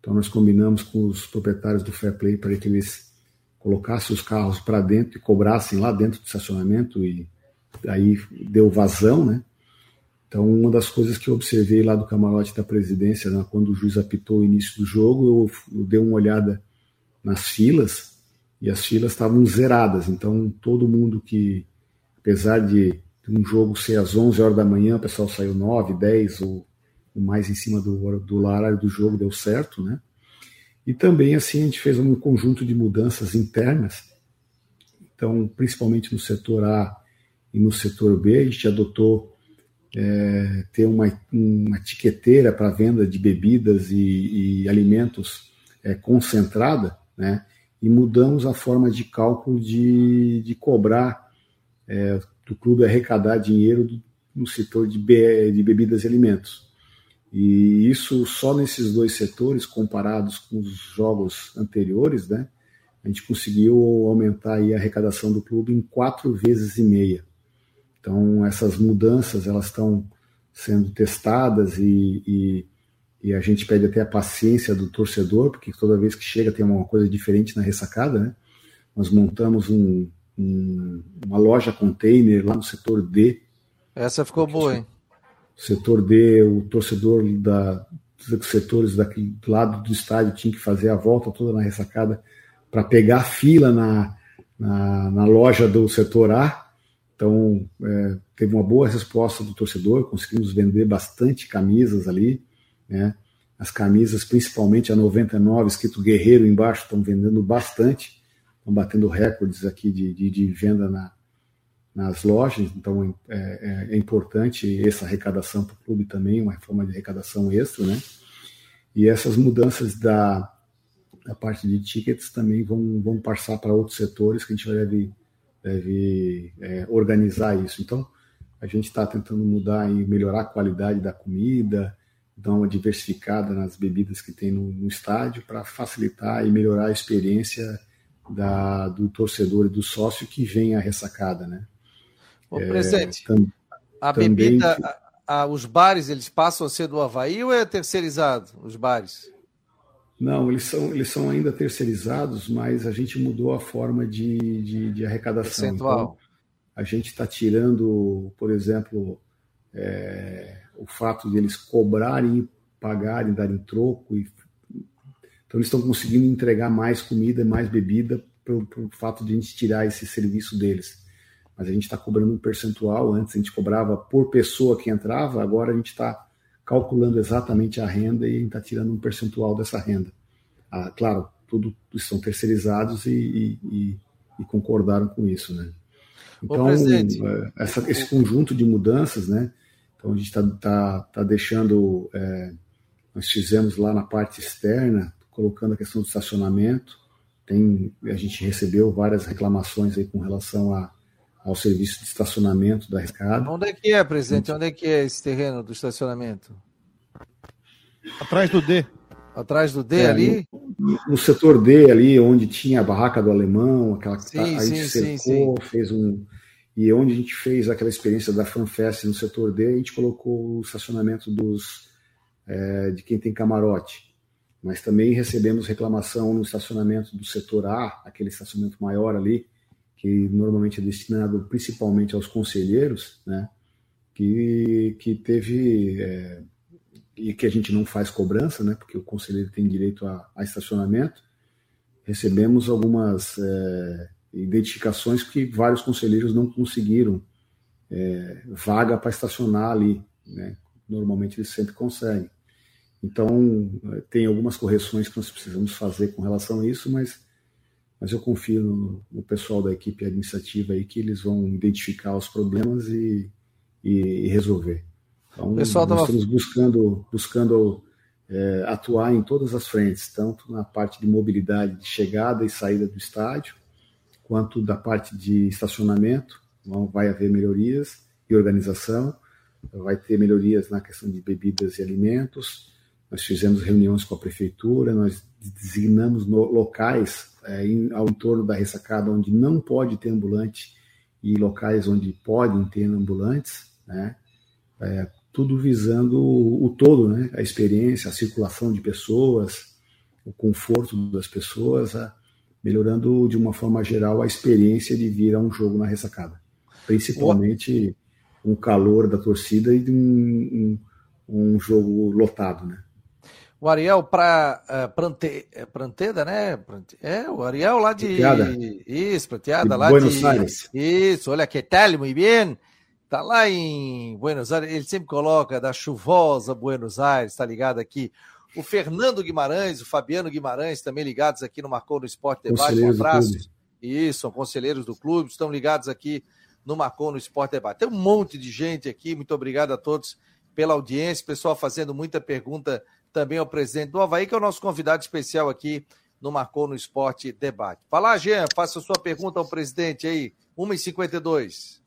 Então nós combinamos com os proprietários do fair play para que eles colocassem os carros para dentro e cobrassem lá dentro do estacionamento e aí deu vazão, né? Então, uma das coisas que eu observei lá do camarote da presidência, né, quando o juiz apitou o início do jogo, eu, eu dei uma olhada nas filas e as filas estavam zeradas. Então, todo mundo que, apesar de um jogo ser às 11 horas da manhã, o pessoal saiu 9, 10 ou, mais em cima do, do horário do jogo, deu certo, né? E também, assim, a gente fez um conjunto de mudanças internas. Então, principalmente no setor A e no setor B, a gente adotou é, ter uma, uma tiqueteira para venda de bebidas e, e alimentos é, concentrada, né? E mudamos a forma de cálculo de, de cobrar é, do clube arrecadar dinheiro do, no setor de, be, de bebidas e alimentos. E isso só nesses dois setores, comparados com os jogos anteriores, né? A gente conseguiu aumentar a arrecadação do clube em quatro vezes e meia. Então, essas mudanças elas estão sendo testadas e, e, e, a gente pede até a paciência do torcedor, porque toda vez que chega tem uma coisa diferente na ressacada, né? Nós montamos um, um, uma loja container lá no setor D. Essa ficou boa, hein? setor D, o torcedor da, dos setores daqui do lado do estádio tinha que fazer a volta toda na ressacada para pegar fila na, na, na, loja do setor A. Então, é, teve uma boa resposta do torcedor, conseguimos vender bastante camisas ali, né? As camisas, principalmente a 99, escrito Guerreiro embaixo, estão vendendo bastante, estão batendo recordes aqui de, de, de venda na, nas lojas, então é, é, é importante essa arrecadação para o clube também, uma forma de arrecadação extra, né? E essas mudanças da, da parte de tickets também vão, vão passar para outros setores que a gente deve, deve é, organizar isso. Então, a gente está tentando mudar e melhorar a qualidade da comida, dar uma diversificada nas bebidas que tem no, no estádio para facilitar e melhorar a experiência da, do torcedor e do sócio que vem a ressacada, né? Ô, é, tam, a bebida, a, a, os bares, eles passam a ser do Havaí ou é terceirizado, os bares? Não, eles são, eles são ainda terceirizados, mas a gente mudou a forma de, de, de arrecadação. Percentual. Então, a gente está tirando, por exemplo, é, o fato de eles cobrarem, pagarem, darem troco. E, então, eles estão conseguindo entregar mais comida e mais bebida pelo, pelo fato de a gente tirar esse serviço deles mas a gente está cobrando um percentual. Antes a gente cobrava por pessoa que entrava, agora a gente está calculando exatamente a renda e a gente está tirando um percentual dessa renda. Ah, claro, tudo são terceirizados e, e, e, concordaram com isso, né? Então, é, essa, esse conjunto de mudanças, né? Então a gente está tá, tá deixando, é, nós fizemos lá na parte externa, colocando a questão do estacionamento. Tem, a gente recebeu várias reclamações aí com relação a ao serviço de estacionamento da Rescada. Onde é que é, presidente? Onde é que é esse terreno do estacionamento? Atrás do D. Atrás do D é, ali? No, no, setor D ali, onde tinha a barraca do alemão, aquela sim, tá, a gente sim, cercou, sim, fez um. E onde a gente fez aquela experiência da FanFest no setor D, a gente colocou o estacionamento dos é, de quem tem camarote. Mas também recebemos reclamação no estacionamento do setor A, aquele estacionamento maior ali, que normalmente é destinado principalmente aos conselheiros, né, que, que teve, é, e que a gente não faz cobrança, né, porque o conselheiro tem direito a, a estacionamento, recebemos algumas é, identificações que vários conselheiros não conseguiram é, vaga para estacionar ali, né, normalmente eles sempre conseguem. Então, tem algumas correções que nós precisamos fazer com relação a isso, mas mas eu confio no, no, pessoal da equipe administrativa aí que eles vão identificar os problemas e, e, e resolver. Então, nós tava... estamos buscando, buscando é, atuar em todas as frentes, tanto na parte de mobilidade de chegada e saída do estádio, quanto da parte de estacionamento. Então, vai haver melhorias e organização, vai ter melhorias na questão de bebidas e alimentos. Nós fizemos reuniões com a prefeitura, nós designamos locais é, em, ao entorno da ressacada onde não pode ter ambulante e locais onde podem ter ambulantes, né? É, tudo visando o, o, todo, né? A experiência, a circulação de pessoas, o conforto das pessoas, a, melhorando de uma forma geral a experiência de vir a um jogo na ressacada, principalmente o um calor da torcida e de um, um, um jogo lotado, né? O Ariel para uh, Prante, é Pranteda, né? É, o Ariel lá de. Prateada. Isso, Prateada, de lá Buenos de. Aires. Isso, olha que tal, muito bem. Tá lá em Buenos Aires, ele sempre coloca da chuvosa Buenos Aires, tá ligado aqui. O Fernando Guimarães, o Fabiano Guimarães, também ligados aqui no Marcou no Esporte Debate. Um abraço. Isso, são conselheiros do clube, estão ligados aqui no Marcou no Esporte Debate. Tem um monte de gente aqui, muito obrigado a todos pela audiência, pessoal fazendo muita pergunta também ao presidente do Havaí, que é o nosso convidado especial aqui no Marcou no Esporte Debate. Fala, Jean, faça a sua pergunta ao presidente aí, 1h52.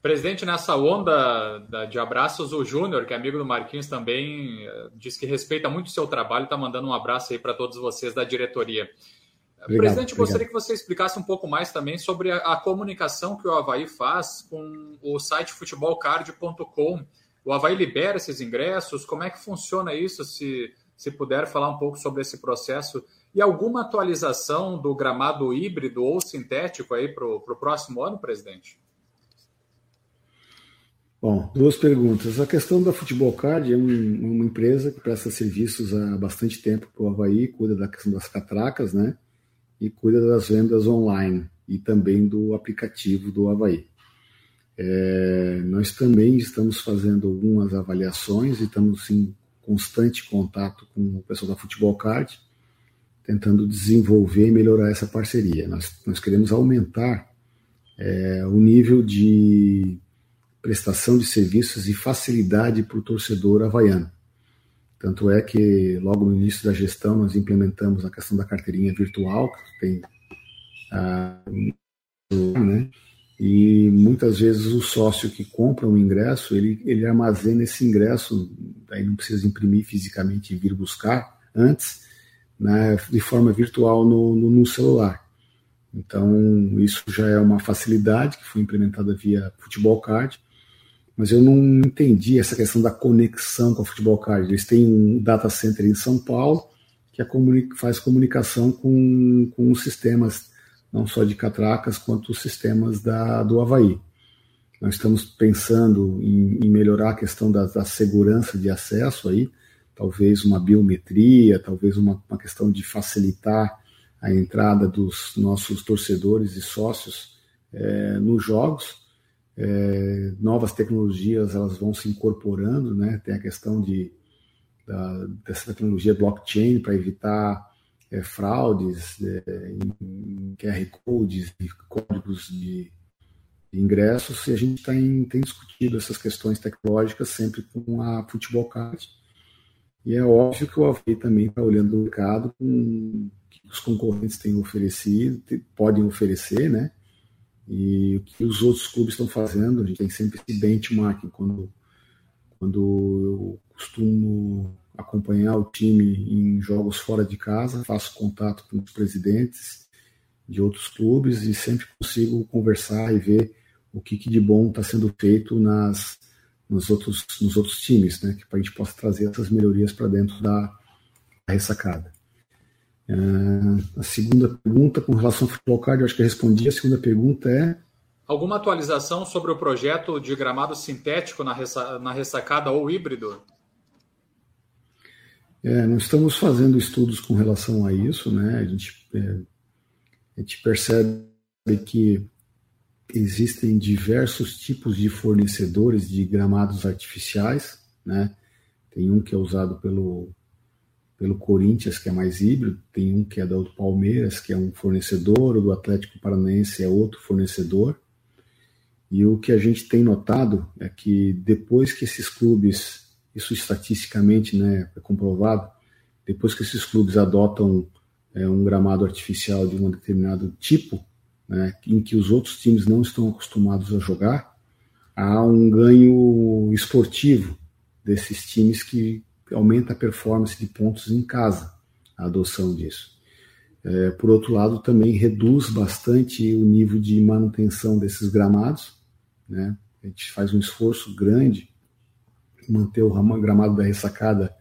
Presidente, nessa onda de abraços, o Júnior, que é amigo do Marquinhos também, eh, diz que respeita muito o seu trabalho, está mandando um abraço aí para todos vocês da diretoria. Obrigado, Presidente, obrigado. gostaria que você explicasse um pouco mais também sobre a, a comunicação que o Havaí faz com o site futebolcard.com. O Havaí libera esses ingressos? Como é que funciona isso? Se, se puder falar um pouco sobre esse processo. E alguma atualização do gramado híbrido ou sintético aí para o próximo ano, presidente? Bom, duas perguntas. A questão da Futebol Card é um, uma empresa que presta serviços há bastante tempo para o Havaí, cuida da questão das catracas, né? E cuida das vendas online e também do aplicativo do Havaí. É, nós também estamos fazendo algumas avaliações e estamos em constante contato com o pessoal da Futebol Card, tentando desenvolver e melhorar essa parceria. Nós, nós queremos aumentar é, o nível de prestação de serviços e facilidade para o torcedor havaiano. Tanto é que logo no início da gestão nós implementamos a questão da carteirinha virtual, que tem a, né? E muitas vezes o sócio que compra um ingresso, ele, ele armazena esse ingresso, aí não precisa imprimir fisicamente e vir buscar antes, né, de forma virtual no, no, no celular. Então, isso já é uma facilidade que foi implementada via Futebol Card mas eu não entendi essa questão da conexão com a Futebol Card. Eles têm um data center em São Paulo que faz comunicação com, com os sistemas, não só de catracas, quanto os sistemas da, do Havaí. Nós estamos pensando em, em melhorar a questão da, da, segurança de acesso aí, talvez uma biometria, talvez uma, uma questão de facilitar a entrada dos nossos torcedores e sócios é, nos jogos é, novas tecnologias elas vão se incorporando, né? Tem a questão de da, dessa tecnologia blockchain para evitar é, fraudes é, em QR codes e códigos de, de, ingressos e a gente tem, tem discutido essas questões tecnológicas sempre com a Futebol Card e é óbvio que o Havaí também está olhando o mercado com que os concorrentes têm oferecido, podem oferecer, né? E o que os outros clubes estão fazendo, a gente tem sempre esse benchmarking. Quando, quando eu costumo acompanhar o time em jogos fora de casa, faço contato com os presidentes de outros clubes e sempre consigo conversar e ver o que, que de bom está sendo feito nas, nos, outros, nos outros times, né? Que a gente possa trazer essas melhorias para dentro da, da ressacada. Uh, a segunda pergunta, com relação ao futebol card, eu acho que eu respondi. A segunda pergunta é. Alguma atualização sobre o projeto de gramado sintético na, ressa na ressacada ou híbrido? É, nós estamos fazendo estudos com relação a isso, né? A gente, é, a gente percebe que existem diversos tipos de fornecedores de gramados artificiais, né? Tem um que é usado pelo pelo Corinthians, que é mais híbrido, tem um que é do Palmeiras, que é um fornecedor, o do Atlético Paranaense é outro fornecedor. E o que a gente tem notado é que depois que esses clubes, isso estatisticamente né, é comprovado, depois que esses clubes adotam é, um gramado artificial de um determinado tipo, né, em que os outros times não estão acostumados a jogar, há um ganho esportivo desses times que aumenta a performance de pontos em casa, a adoção disso. É, por outro lado, também reduz bastante o nível de manutenção desses gramados. Né? A gente faz um esforço grande manter o gramado da ressacada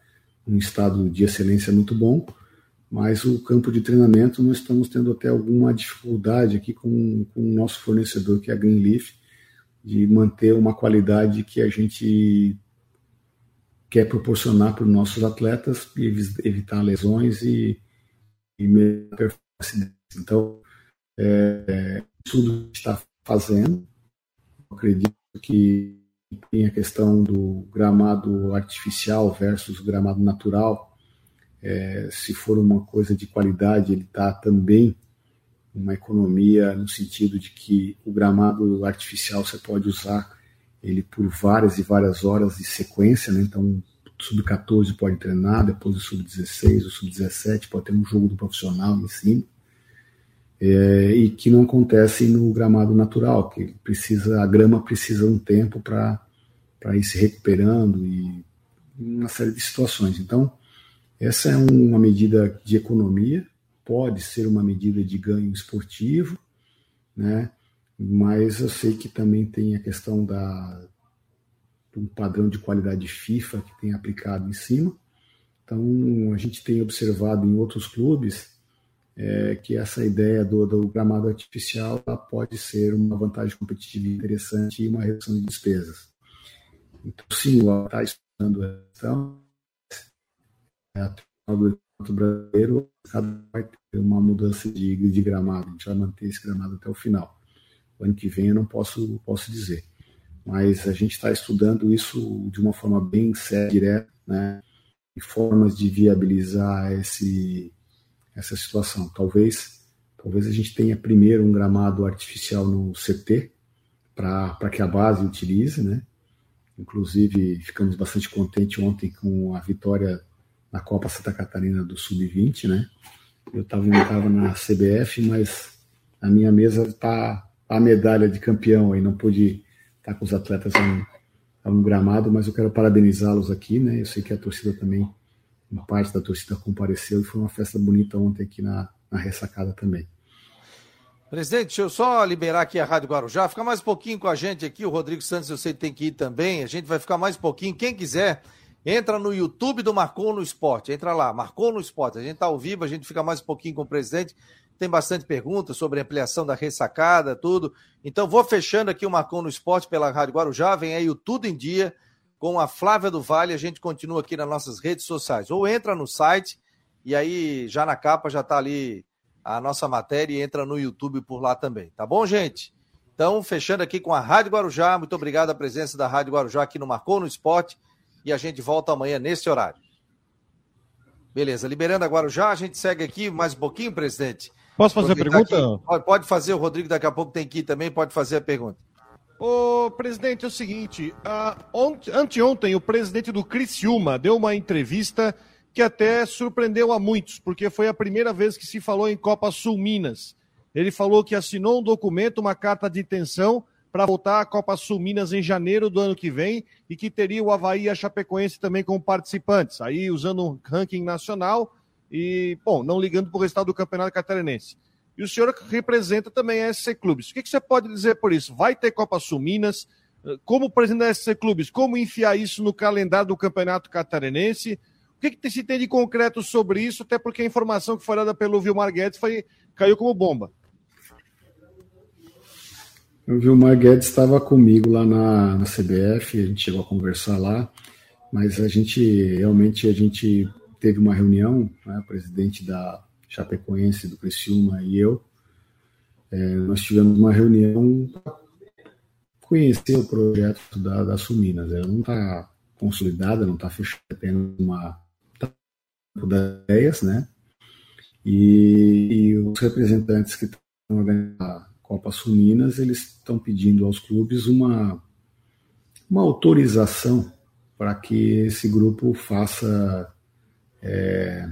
em estado de excelência muito bom, mas o campo de treinamento nós estamos tendo até alguma dificuldade aqui com, com o nosso fornecedor, que é a Greenleaf, de manter uma qualidade que a gente quer proporcionar para os nossos atletas e evitar lesões e, e melhorar performance. Então, é, tudo que está fazendo, acredito que tem a questão do gramado artificial versus gramado natural. É, se for uma coisa de qualidade, ele está também uma economia no sentido de que o gramado artificial você pode usar ele por várias e várias horas de sequência, né? então o sub-14 pode treinar, depois o sub-16, o sub-17 pode ter um jogo do profissional em cima, é, e que não acontece no gramado natural, que precisa a grama precisa um tempo para ir se recuperando e uma série de situações. Então, essa é uma medida de economia, pode ser uma medida de ganho esportivo, né? mas eu sei que também tem a questão da um padrão de qualidade FIFA que tem aplicado em cima. Então, a gente tem observado em outros clubes é, que essa ideia do, do gramado artificial pode ser uma vantagem competitiva interessante e uma redução de despesas. Então, sim, o está estudando a questão. É, do brasileiro vai ter uma mudança de, de gramado. A gente vai manter esse gramado até o final. O ano que vem eu não posso, posso dizer. Mas a gente está estudando isso de uma forma bem séria, direta, né? E formas de viabilizar esse, essa situação. Talvez, talvez a gente tenha primeiro um gramado artificial no CT para que a base utilize, né? Inclusive, ficamos bastante contentes ontem com a vitória na Copa Santa Catarina do Sub-20, né? Eu estava na CBF, mas a minha mesa está a medalha de campeão aí, não pude estar com os atletas no, no gramado, mas eu quero parabenizá-los aqui, né? Eu sei que a torcida também, uma parte da torcida compareceu e foi uma festa bonita ontem aqui na, na ressacada também. Presidente, deixa eu só liberar aqui a Rádio Guarujá. Fica mais um pouquinho com a gente aqui. O Rodrigo Santos, eu sei que tem que ir também. A gente vai ficar mais um pouquinho. Quem quiser, entra no YouTube do Marcou no Esporte. Entra lá, Marcou no Esporte. A gente tá ao vivo, a gente fica mais um pouquinho com o presidente tem bastante perguntas sobre ampliação da ressacada, tudo. Então vou fechando aqui o Marcon no Esporte pela Rádio Guarujá, vem aí o Tudo em Dia com a Flávia do Vale, a gente continua aqui nas nossas redes sociais. Ou entra no site e aí já na capa já está ali a nossa matéria e entra no YouTube por lá também. Tá bom, gente? Então, fechando aqui com a Rádio Guarujá, muito obrigado a presença da Rádio Guarujá aqui no Marcou no Esporte e a gente volta amanhã nesse horário. Beleza, liberando a Guarujá, a gente segue aqui mais um pouquinho, presidente. Posso fazer a pergunta? Aqui. Pode fazer, o Rodrigo daqui a pouco tem que ir também, pode fazer a pergunta. Ô, presidente, é o seguinte, anteontem o presidente do Criciúma deu uma entrevista que até surpreendeu a muitos, porque foi a primeira vez que se falou em Copa Sul Minas. Ele falou que assinou um documento, uma carta de intenção para voltar à Copa Sul Minas em janeiro do ano que vem e que teria o Havaí e a Chapecoense também como participantes. Aí usando um ranking nacional e, bom, não ligando para o resultado do Campeonato Catarinense. E o senhor representa também a SC Clubes. O que, que você pode dizer por isso? Vai ter Copa Sul Minas? Como presidente da SC Clubes, como enfiar isso no calendário do Campeonato Catarinense? O que, que se tem de concreto sobre isso? Até porque a informação que foi dada pelo Vilmar Guedes foi, caiu como bomba. O Vilmar Guedes estava comigo lá na, na CBF, a gente chegou a conversar lá, mas a gente realmente a gente teve uma reunião, né, o presidente da Chapecoense, do Criciúma e eu, é, nós tivemos uma reunião para conhecer o projeto da, da Suminas. Ela não está consolidada, não está fechada, apenas uma das ideias, né? E, e, os representantes que estão organizando a Copa Suminas, eles estão pedindo aos clubes uma, uma autorização para que esse grupo faça é,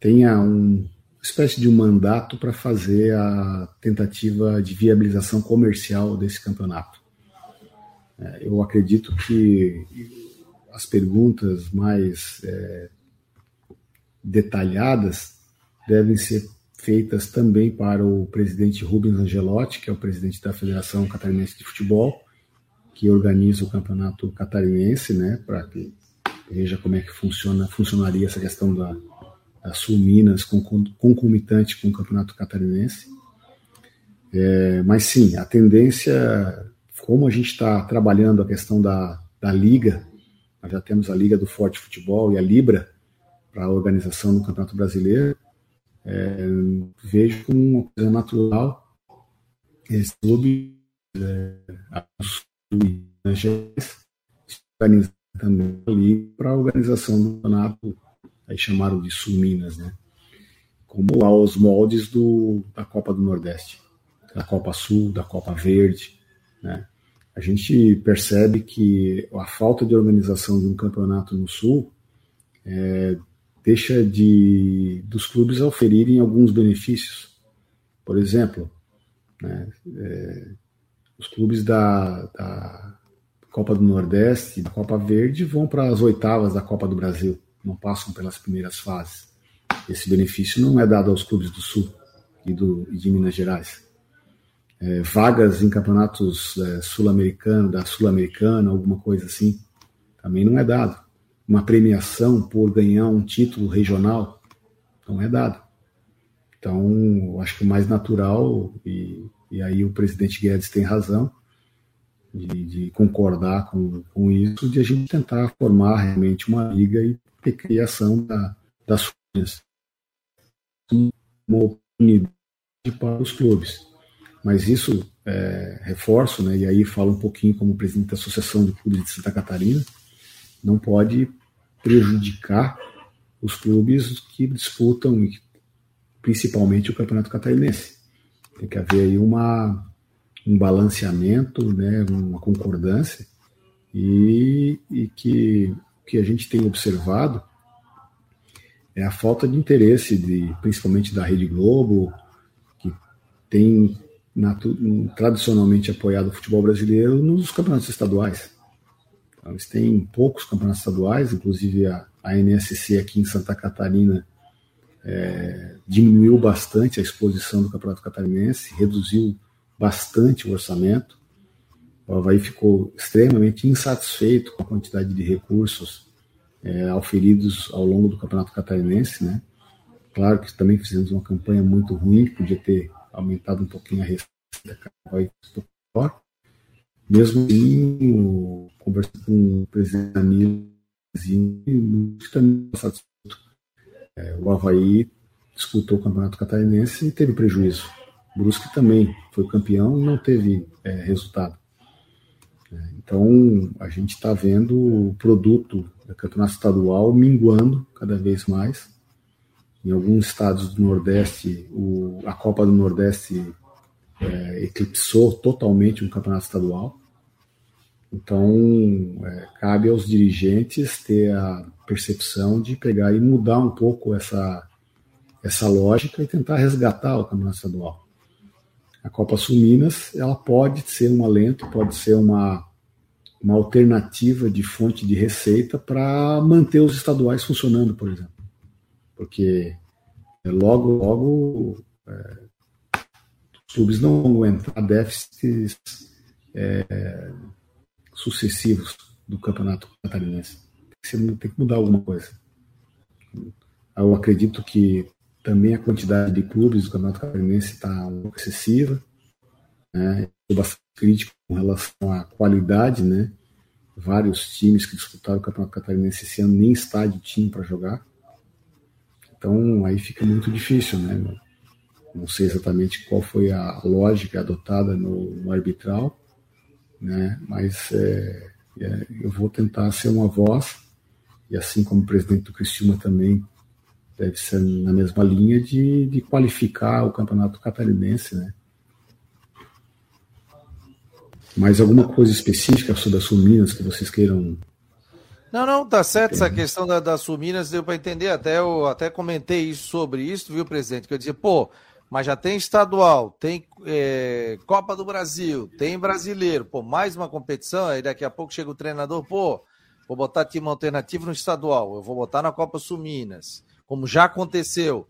tenha um, uma espécie de um mandato para fazer a tentativa de viabilização comercial desse campeonato. É, eu acredito que as perguntas mais é, detalhadas devem ser feitas também para o presidente Rubens Angelotti, que é o presidente da Federação Catarinense de Futebol, que organiza o campeonato catarinense, né, para que veja como é que funciona, funcionaria essa questão da, da Sul Minas com, concomitante com o Campeonato Catarinense. É, mas sim, a tendência, como a gente está trabalhando a questão da, da Liga, nós já temos a Liga do Forte Futebol e a Libra para a organização do Campeonato Brasileiro, é, vejo como uma coisa natural esse clube, é, Gerais organizar também ali para a organização do campeonato, aí chamaram de Sul Minas, né? Como aos moldes do, da Copa do Nordeste, da Copa Sul, da Copa Verde, né? A gente percebe que a falta de organização de um campeonato no Sul é, deixa de dos clubes oferirem alguns benefícios. Por exemplo, né, é, os clubes da, da Copa do Nordeste da Copa Verde vão para as oitavas da Copa do Brasil, não passam pelas primeiras fases. Esse benefício não é dado aos clubes do Sul e, do, e de Minas Gerais. É, vagas em campeonatos é, sul-americano, da Sul-Americana, alguma coisa assim, também não é dado. Uma premiação por ganhar um título regional não é dado. Então, acho que o mais natural, e, e aí o presidente Guedes tem razão, de, de, concordar com, com isso, de a gente tentar formar realmente uma liga e ter criação da, das coisas. Uma oportunidade para os clubes. Mas isso, é, reforço, né, e aí falo um pouquinho como presidente da Associação de Clubes de Santa Catarina, não pode prejudicar os clubes que disputam principalmente o Campeonato Catarinense. Tem que haver aí uma, um balanceamento, né, uma concordância, e, e que que a gente tem observado é a falta de interesse, de, principalmente da Rede Globo, que tem tradicionalmente apoiado o futebol brasileiro nos campeonatos estaduais. Então, eles têm poucos campeonatos estaduais, inclusive a, a NSC aqui em Santa Catarina é, diminuiu bastante a exposição do campeonato catarinense, reduziu bastante o orçamento. O Havaí ficou extremamente insatisfeito com a quantidade de recursos é, ao longo do Campeonato Catarinense, né? Claro que também fizemos uma campanha muito ruim, podia ter aumentado um pouquinho a receita, Mesmo assim, conversando com o presidente Danilo, também satisfeito. É, o Havaí disputou o Campeonato Catarinense e teve prejuízo. Brusque também foi campeão e não teve é, resultado. É, então, a gente está vendo o produto do campeonato estadual minguando cada vez mais. Em alguns estados do Nordeste, o, a Copa do Nordeste é, eclipsou totalmente o campeonato estadual. Então, é, cabe aos dirigentes ter a percepção de pegar e mudar um pouco essa, essa lógica e tentar resgatar o campeonato estadual. A Copa Sul Minas, ela pode ser um alento, pode ser uma, uma alternativa de fonte de receita para manter os estaduais funcionando, por exemplo. Porque é, logo, logo, é, os clubes não vão aguentar déficits é, sucessivos do campeonato catarinense. Tem que mudar alguma coisa. Eu acredito que também a quantidade de clubes do Campeonato Catarinense está um pouco excessiva. Né? Estou bastante crítico com relação à qualidade, né? Vários times que disputaram o Campeonato Catarinense esse ano nem estádio tinham para jogar. Então aí fica muito difícil, né? Não sei exatamente qual foi a lógica adotada no, no arbitral, né? Mas é, é, eu vou tentar ser uma voz e assim como o presidente do Cristiúma também deve ser na mesma linha de, de qualificar o campeonato catarinense, né? Mais alguma coisa específica sobre a Sul Minas que vocês queiram não, não, tá certo. Essa questão da, da Sul Minas deu para entender. Até eu até comentei isso sobre isso, viu, presidente? Que eu dizia, pô, mas já tem estadual, tem é, Copa do Brasil, tem brasileiro, pô, mais uma competição. Aí daqui a pouco chega o treinador, pô, vou botar time alternativo no estadual, eu vou botar na Copa Sul Minas como já aconteceu.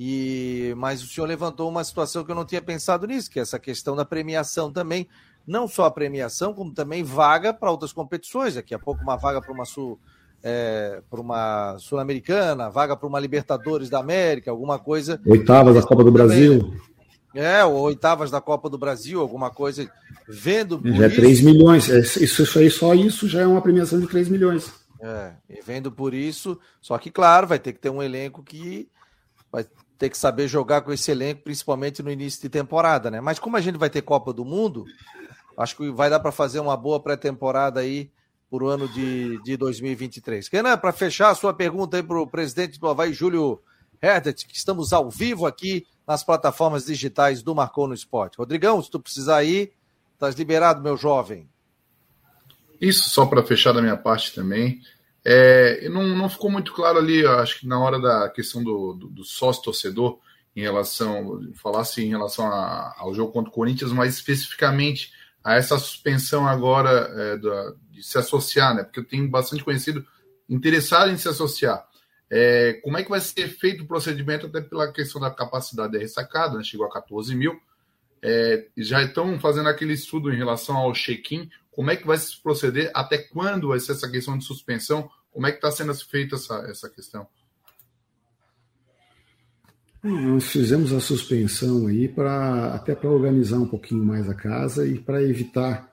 E mas o senhor levantou uma situação que eu não tinha pensado nisso, que é essa questão da premiação também, não só a premiação, como também vaga para outras competições. Daqui a pouco uma vaga para uma sul é, para uma sul-americana, vaga para uma Libertadores da América, alguma coisa. Oitavas da Copa do Brasil. É, ou oitavas da Copa do Brasil, alguma coisa. Vendo. Já é 3 milhões. É, isso, isso aí, só isso já é uma premiação de 3 milhões. É, e vendo por isso, só que claro, vai ter que ter um elenco que vai ter que saber jogar com esse elenco, principalmente no início de temporada, né? Mas como a gente vai ter Copa do Mundo, Acho que vai dar para fazer uma boa pré-temporada aí para o ano de, de 2023. Renan, para fechar a sua pergunta aí para o presidente do Havaí, Júlio Herdet, que estamos ao vivo aqui nas plataformas digitais do Marcou no Esporte. Rodrigão, se tu precisar ir, estás liberado, meu jovem. Isso, só para fechar da minha parte também. É, não, não ficou muito claro ali, acho que na hora da questão do, do, do sócio-torcedor, em relação, falasse em relação a, ao jogo contra o Corinthians, mas especificamente a essa suspensão agora é, da, de se associar, né? Porque eu tenho bastante conhecido interessado em se associar. É, como é que vai ser feito o procedimento, até pela questão da capacidade da ressacada, né? chegou a 14 mil. É, já estão fazendo aquele estudo em relação ao check-in. Como é que vai se proceder? Até quando vai ser essa questão de suspensão? Como é que está sendo feita essa, essa questão? Nós fizemos a suspensão aí para até para organizar um pouquinho mais a casa e para evitar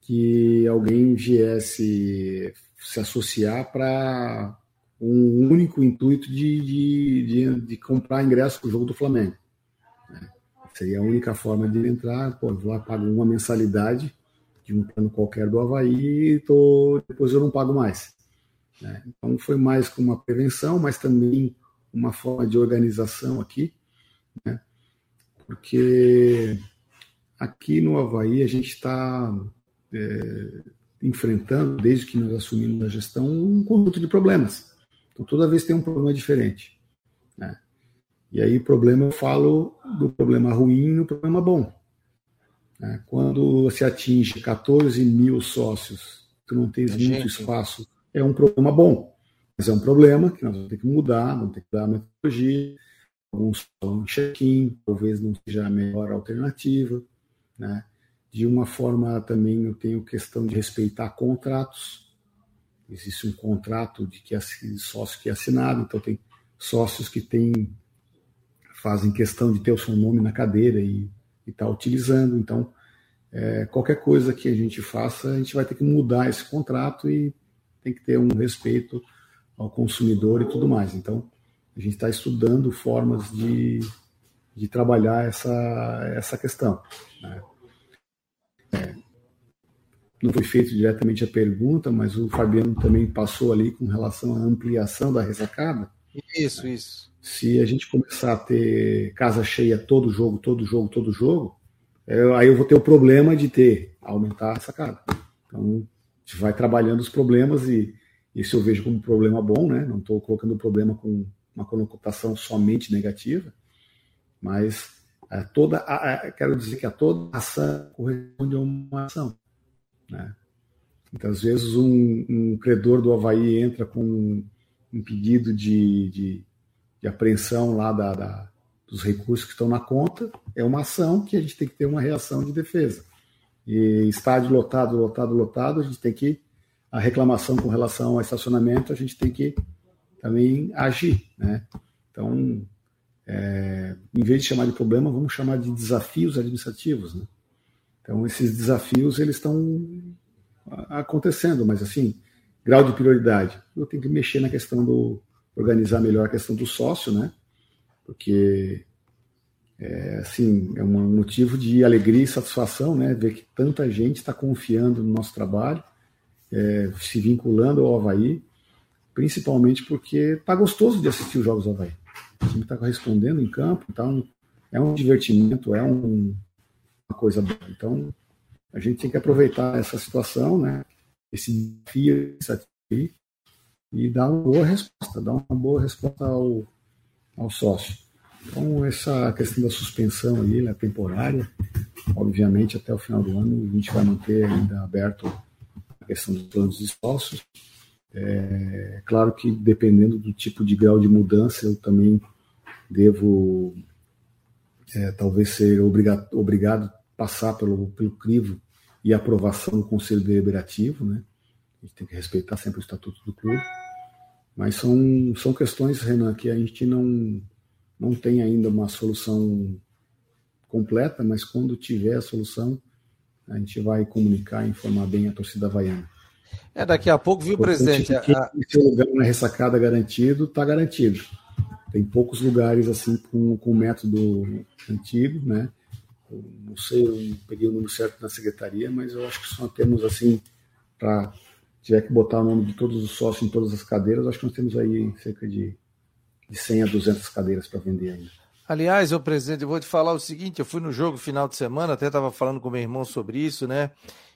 que alguém viesse se associar para um único intuito de, de, de, de comprar ingresso para o jogo do Flamengo. Né? Seria a única forma de entrar, pô, vou lá, pago uma mensalidade de um plano qualquer do Havaí tô, depois eu não pago mais. Né? Então foi mais como uma prevenção, mas também uma forma de organização aqui, né? porque aqui no Havaí a gente está é, enfrentando, desde que nós assumimos a gestão, um conjunto de problemas. Então, toda vez tem um problema diferente. Né? E aí, problema, eu falo do problema ruim e do problema bom. Né? Quando se atinge 14 mil sócios, tu não tens é muito espaço, é um problema bom. Mas é um problema que nós vamos ter que mudar, vamos ter que dar a metodologia, alguns falam check-in, talvez não seja a melhor alternativa. Né? De uma forma também eu tenho questão de respeitar contratos, existe um contrato de que sócio que é assinado, então tem sócios que têm fazem questão de ter o seu nome na cadeira e está utilizando. Então, é, qualquer coisa que a gente faça, a gente vai ter que mudar esse contrato e tem que ter um respeito ao consumidor e tudo mais. Então, a gente está estudando formas de, de trabalhar essa, essa questão. Né? É, não foi feito diretamente a pergunta, mas o Fabiano também passou ali com relação à ampliação da ressacada. Isso, isso. Se a gente começar a ter casa cheia todo jogo, todo jogo, todo jogo, é, aí eu vou ter o problema de ter, aumentar a ressacada. Então, a gente vai trabalhando os problemas e isso eu vejo como um problema bom, né? Não estou colocando o problema com uma conotação somente negativa, mas é, toda, a, a, quero dizer que a toda ação corresponde a uma ação. Né? Então, às vezes, um, um, credor do Havaí entra com um, pedido de, de, de apreensão lá da, da, dos recursos que estão na conta, é uma ação que a gente tem que ter uma reação de defesa. E estádio lotado, lotado, lotado, a gente tem que. A reclamação com relação ao estacionamento, a gente tem que também agir. Né? Então, é, em vez de chamar de problema, vamos chamar de desafios administrativos. Né? Então, esses desafios eles estão acontecendo, mas assim, grau de prioridade. Eu tenho que mexer na questão do organizar melhor a questão do sócio, né? Porque é, assim, é um motivo de alegria e satisfação, né? Ver que tanta gente está confiando no nosso trabalho, é, se vinculando ao Havaí, principalmente porque está gostoso de assistir os jogos do Havaí. O time está correspondendo em campo, então é um divertimento, é um, uma coisa boa. Então, a gente tem que aproveitar essa situação, né? Esse desafio e dar uma boa resposta, dar uma boa resposta ao, ao sócio. Então, essa questão da suspensão aí, é temporária, obviamente até o final do ano a gente vai manter ainda aberto a questão dos planos de sócios. É claro que dependendo do tipo de grau de mudança, eu também devo é, talvez ser obrigado, obrigado a passar pelo, pelo crivo e aprovação do Conselho Deliberativo, né? A gente tem que respeitar sempre o estatuto do clube. Mas são, são questões, Renan, que a gente não, não tem ainda uma solução completa, mas quando tiver a solução, a gente vai comunicar e informar bem a torcida havaiana. É, daqui a pouco, viu, presidente? Que a... Seu lugar na ressacada garantido, está garantido. Tem poucos lugares assim com, com o método antigo, né? eu não sei, eu não peguei o número certo na secretaria, mas eu acho que só temos assim, para tiver que botar o nome de todos os sócios em todas as cadeiras, acho que nós temos aí cerca de, de 100 a 200 cadeiras para vender ainda. Aliás, o presidente, eu vou te falar o seguinte: eu fui no jogo final de semana, até estava falando com meu irmão sobre isso, né?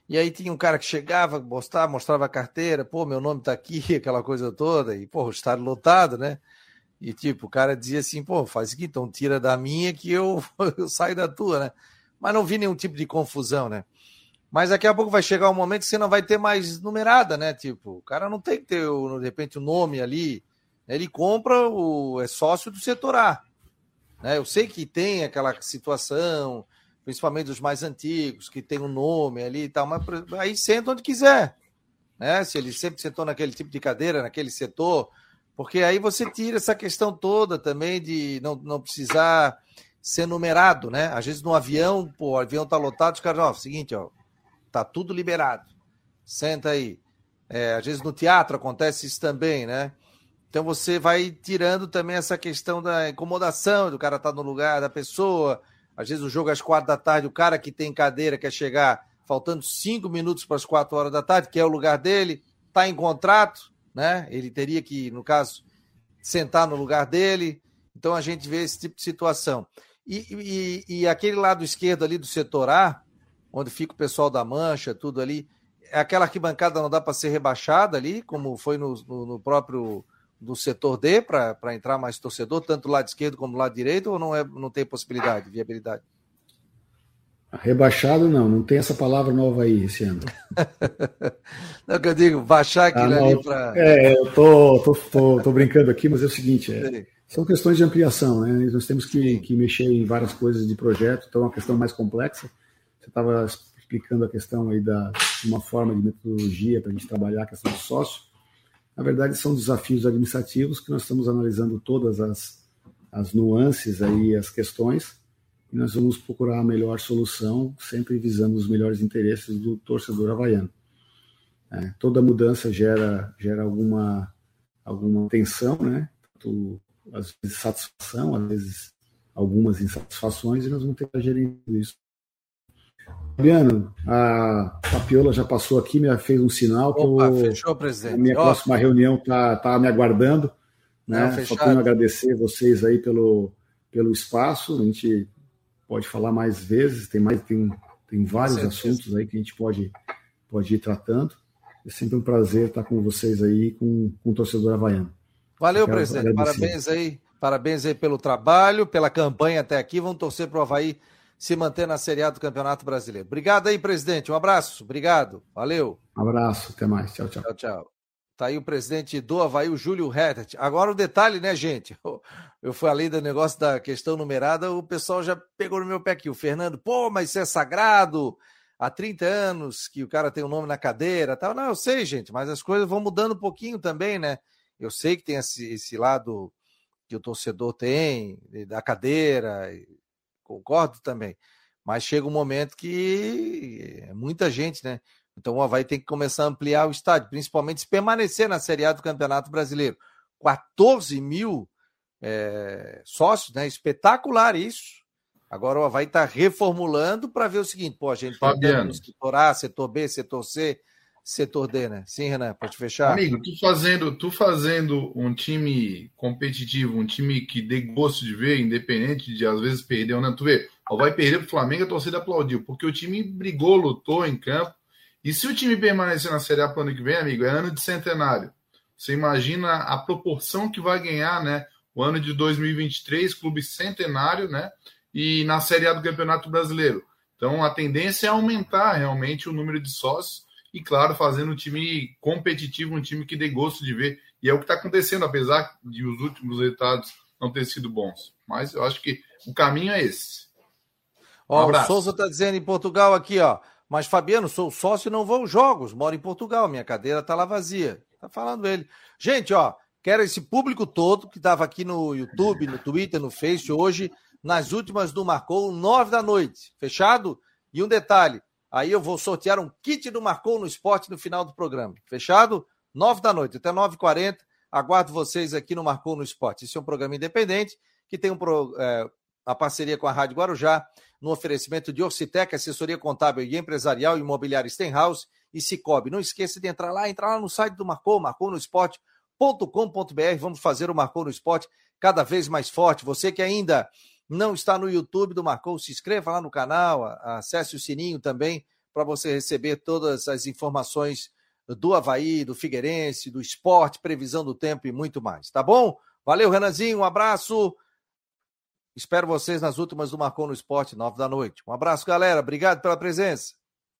E aí tinha um cara que chegava, mostrava, mostrava a carteira, pô, meu nome tá aqui, [LAUGHS] aquela coisa toda, e, pô, o estádio lotado, né? E tipo, o cara dizia assim, pô, faz seguinte, então tira da minha que eu, [LAUGHS] eu saio da tua, né? Mas não vi nenhum tipo de confusão, né? Mas daqui a pouco vai chegar um momento que você não vai ter mais numerada, né? Tipo, o cara não tem que ter, de repente, o nome ali. Ele compra, o, é sócio do setor A. Né? Eu sei que tem aquela situação, principalmente os mais antigos, que tem um nome ali e tal, mas aí senta onde quiser. Né? Se ele sempre sentou naquele tipo de cadeira, naquele setor, porque aí você tira essa questão toda também de não, não precisar ser numerado, né? Às vezes no avião, pô, o avião tá lotado, os caras, ó, seguinte, ó, tá tudo liberado. Senta aí. É, às vezes no teatro acontece isso também, né? Então você vai tirando também essa questão da incomodação do cara estar tá no lugar da pessoa, às vezes o jogo é às quatro da tarde, o cara que tem cadeira quer chegar faltando cinco minutos para as quatro horas da tarde, que é o lugar dele, está em contrato, né? Ele teria que, no caso, sentar no lugar dele. Então a gente vê esse tipo de situação. E, e, e aquele lado esquerdo ali do setor A, onde fica o pessoal da mancha, tudo ali, é aquela arquibancada não dá para ser rebaixada ali, como foi no, no, no próprio do setor D para entrar mais torcedor, tanto do lado esquerdo como do lado direito, ou não, é, não tem possibilidade, viabilidade? Rebaixado não, não tem essa palavra nova aí esse ano. [LAUGHS] não, que eu digo, baixar aquilo ah, ali para. É, eu tô, tô, tô, tô, brincando aqui, mas é o seguinte: é, são questões de ampliação, né? Nós temos que, que mexer em várias coisas de projeto, então é uma questão mais complexa. Estava explicando a questão aí da uma forma de metodologia para a gente trabalhar a questão do sócio. Na verdade, são desafios administrativos que nós estamos analisando todas as, as nuances aí, as questões, e nós vamos procurar a melhor solução, sempre visando os melhores interesses do torcedor havaiano. É, toda mudança gera, gera alguma, alguma tensão, né? Tanto, às vezes satisfação, às vezes algumas insatisfações, e nós vamos tentar gerir isso Fabiano, a Tapiola já passou aqui, me fez um sinal que Opa, eu, fechou, presidente. a minha próxima reunião está tá me aguardando. Né? Não, Só tenho agradecer vocês aí pelo, pelo espaço. A gente pode falar mais vezes, tem mais tem, tem vários assuntos aí que a gente pode, pode ir tratando. É sempre um prazer estar com vocês aí, com, com o torcedor havaiano. Valeu, presidente. Agradecer. Parabéns aí. Parabéns aí pelo trabalho, pela campanha até aqui. Vamos torcer para o Havaí se manter na Série A do Campeonato Brasileiro. Obrigado aí, presidente. Um abraço. Obrigado. Valeu. Um abraço. Até mais. Tchau, tchau. Tchau, tchau. Tá aí o presidente do Havaí, o Júlio Rettert. Agora o detalhe, né, gente? [LAUGHS] Eu, eu falei do negócio da questão numerada, o pessoal já pegou no meu pé aqui. O Fernando, pô, mas isso é sagrado. Há 30 anos que o cara tem o um nome na cadeira tal. Não, eu sei, gente, mas as coisas vão mudando um pouquinho também, né? Eu sei que tem esse, esse lado que o torcedor tem, da cadeira, concordo também. Mas chega um momento que é muita gente, né? Então o Havaí tem que começar a ampliar o estádio, principalmente se permanecer na Série A do Campeonato Brasileiro. 14 mil é, sócios, né? Espetacular isso. Agora o Havaí está reformulando para ver o seguinte: pô, a gente Fabiano. tem setor A, setor B, setor C, setor D, né? Sim, Renan, pode fechar. Amigo, tu fazendo, tu fazendo um time competitivo, um time que dê gosto de ver, independente de às vezes perder ou não, tu vê, vai perder pro Flamengo, a torcida aplaudiu, porque o time brigou, lutou em campo. E se o time permanecer na Série A para o ano que vem, amigo, é ano de centenário. Você imagina a proporção que vai ganhar, né? O ano de 2023, clube centenário, né? E na Série A do Campeonato Brasileiro. Então a tendência é aumentar realmente o número de sócios e, claro, fazendo um time competitivo, um time que dê gosto de ver. E é o que está acontecendo, apesar de os últimos resultados não terem sido bons. Mas eu acho que o caminho é esse. Um ó, o Souza está dizendo em Portugal aqui, ó. Mas, Fabiano, sou sócio e não vou aos jogos. Moro em Portugal, minha cadeira está lá vazia. Tá falando ele. Gente, ó, quero esse público todo que estava aqui no YouTube, no Twitter, no Face hoje, nas últimas do Marcou, nove da noite. Fechado? E um detalhe: Aí eu vou sortear um kit do Marcou no Esporte no final do programa. Fechado? Nove da noite, até nove e quarenta. Aguardo vocês aqui no Marcou no Esporte. Esse é um programa independente que tem um pro, é, a parceria com a Rádio Guarujá, no oferecimento de Orcitec, assessoria contábil e empresarial, imobiliária Stenhouse e Cicobi. Não esqueça de entrar lá, entrar lá no site do Marcou, marconosport.com.br. Vamos fazer o Marcou no Esporte cada vez mais forte. Você que ainda não está no YouTube do Marcou, se inscreva lá no canal, acesse o sininho também para você receber todas as informações do Havaí, do Figueirense, do esporte, previsão do tempo e muito mais, tá bom? Valeu, Renanzinho, um abraço. Espero vocês nas últimas do Marcou no Esporte, nove da noite. Um abraço, galera. Obrigado pela presença.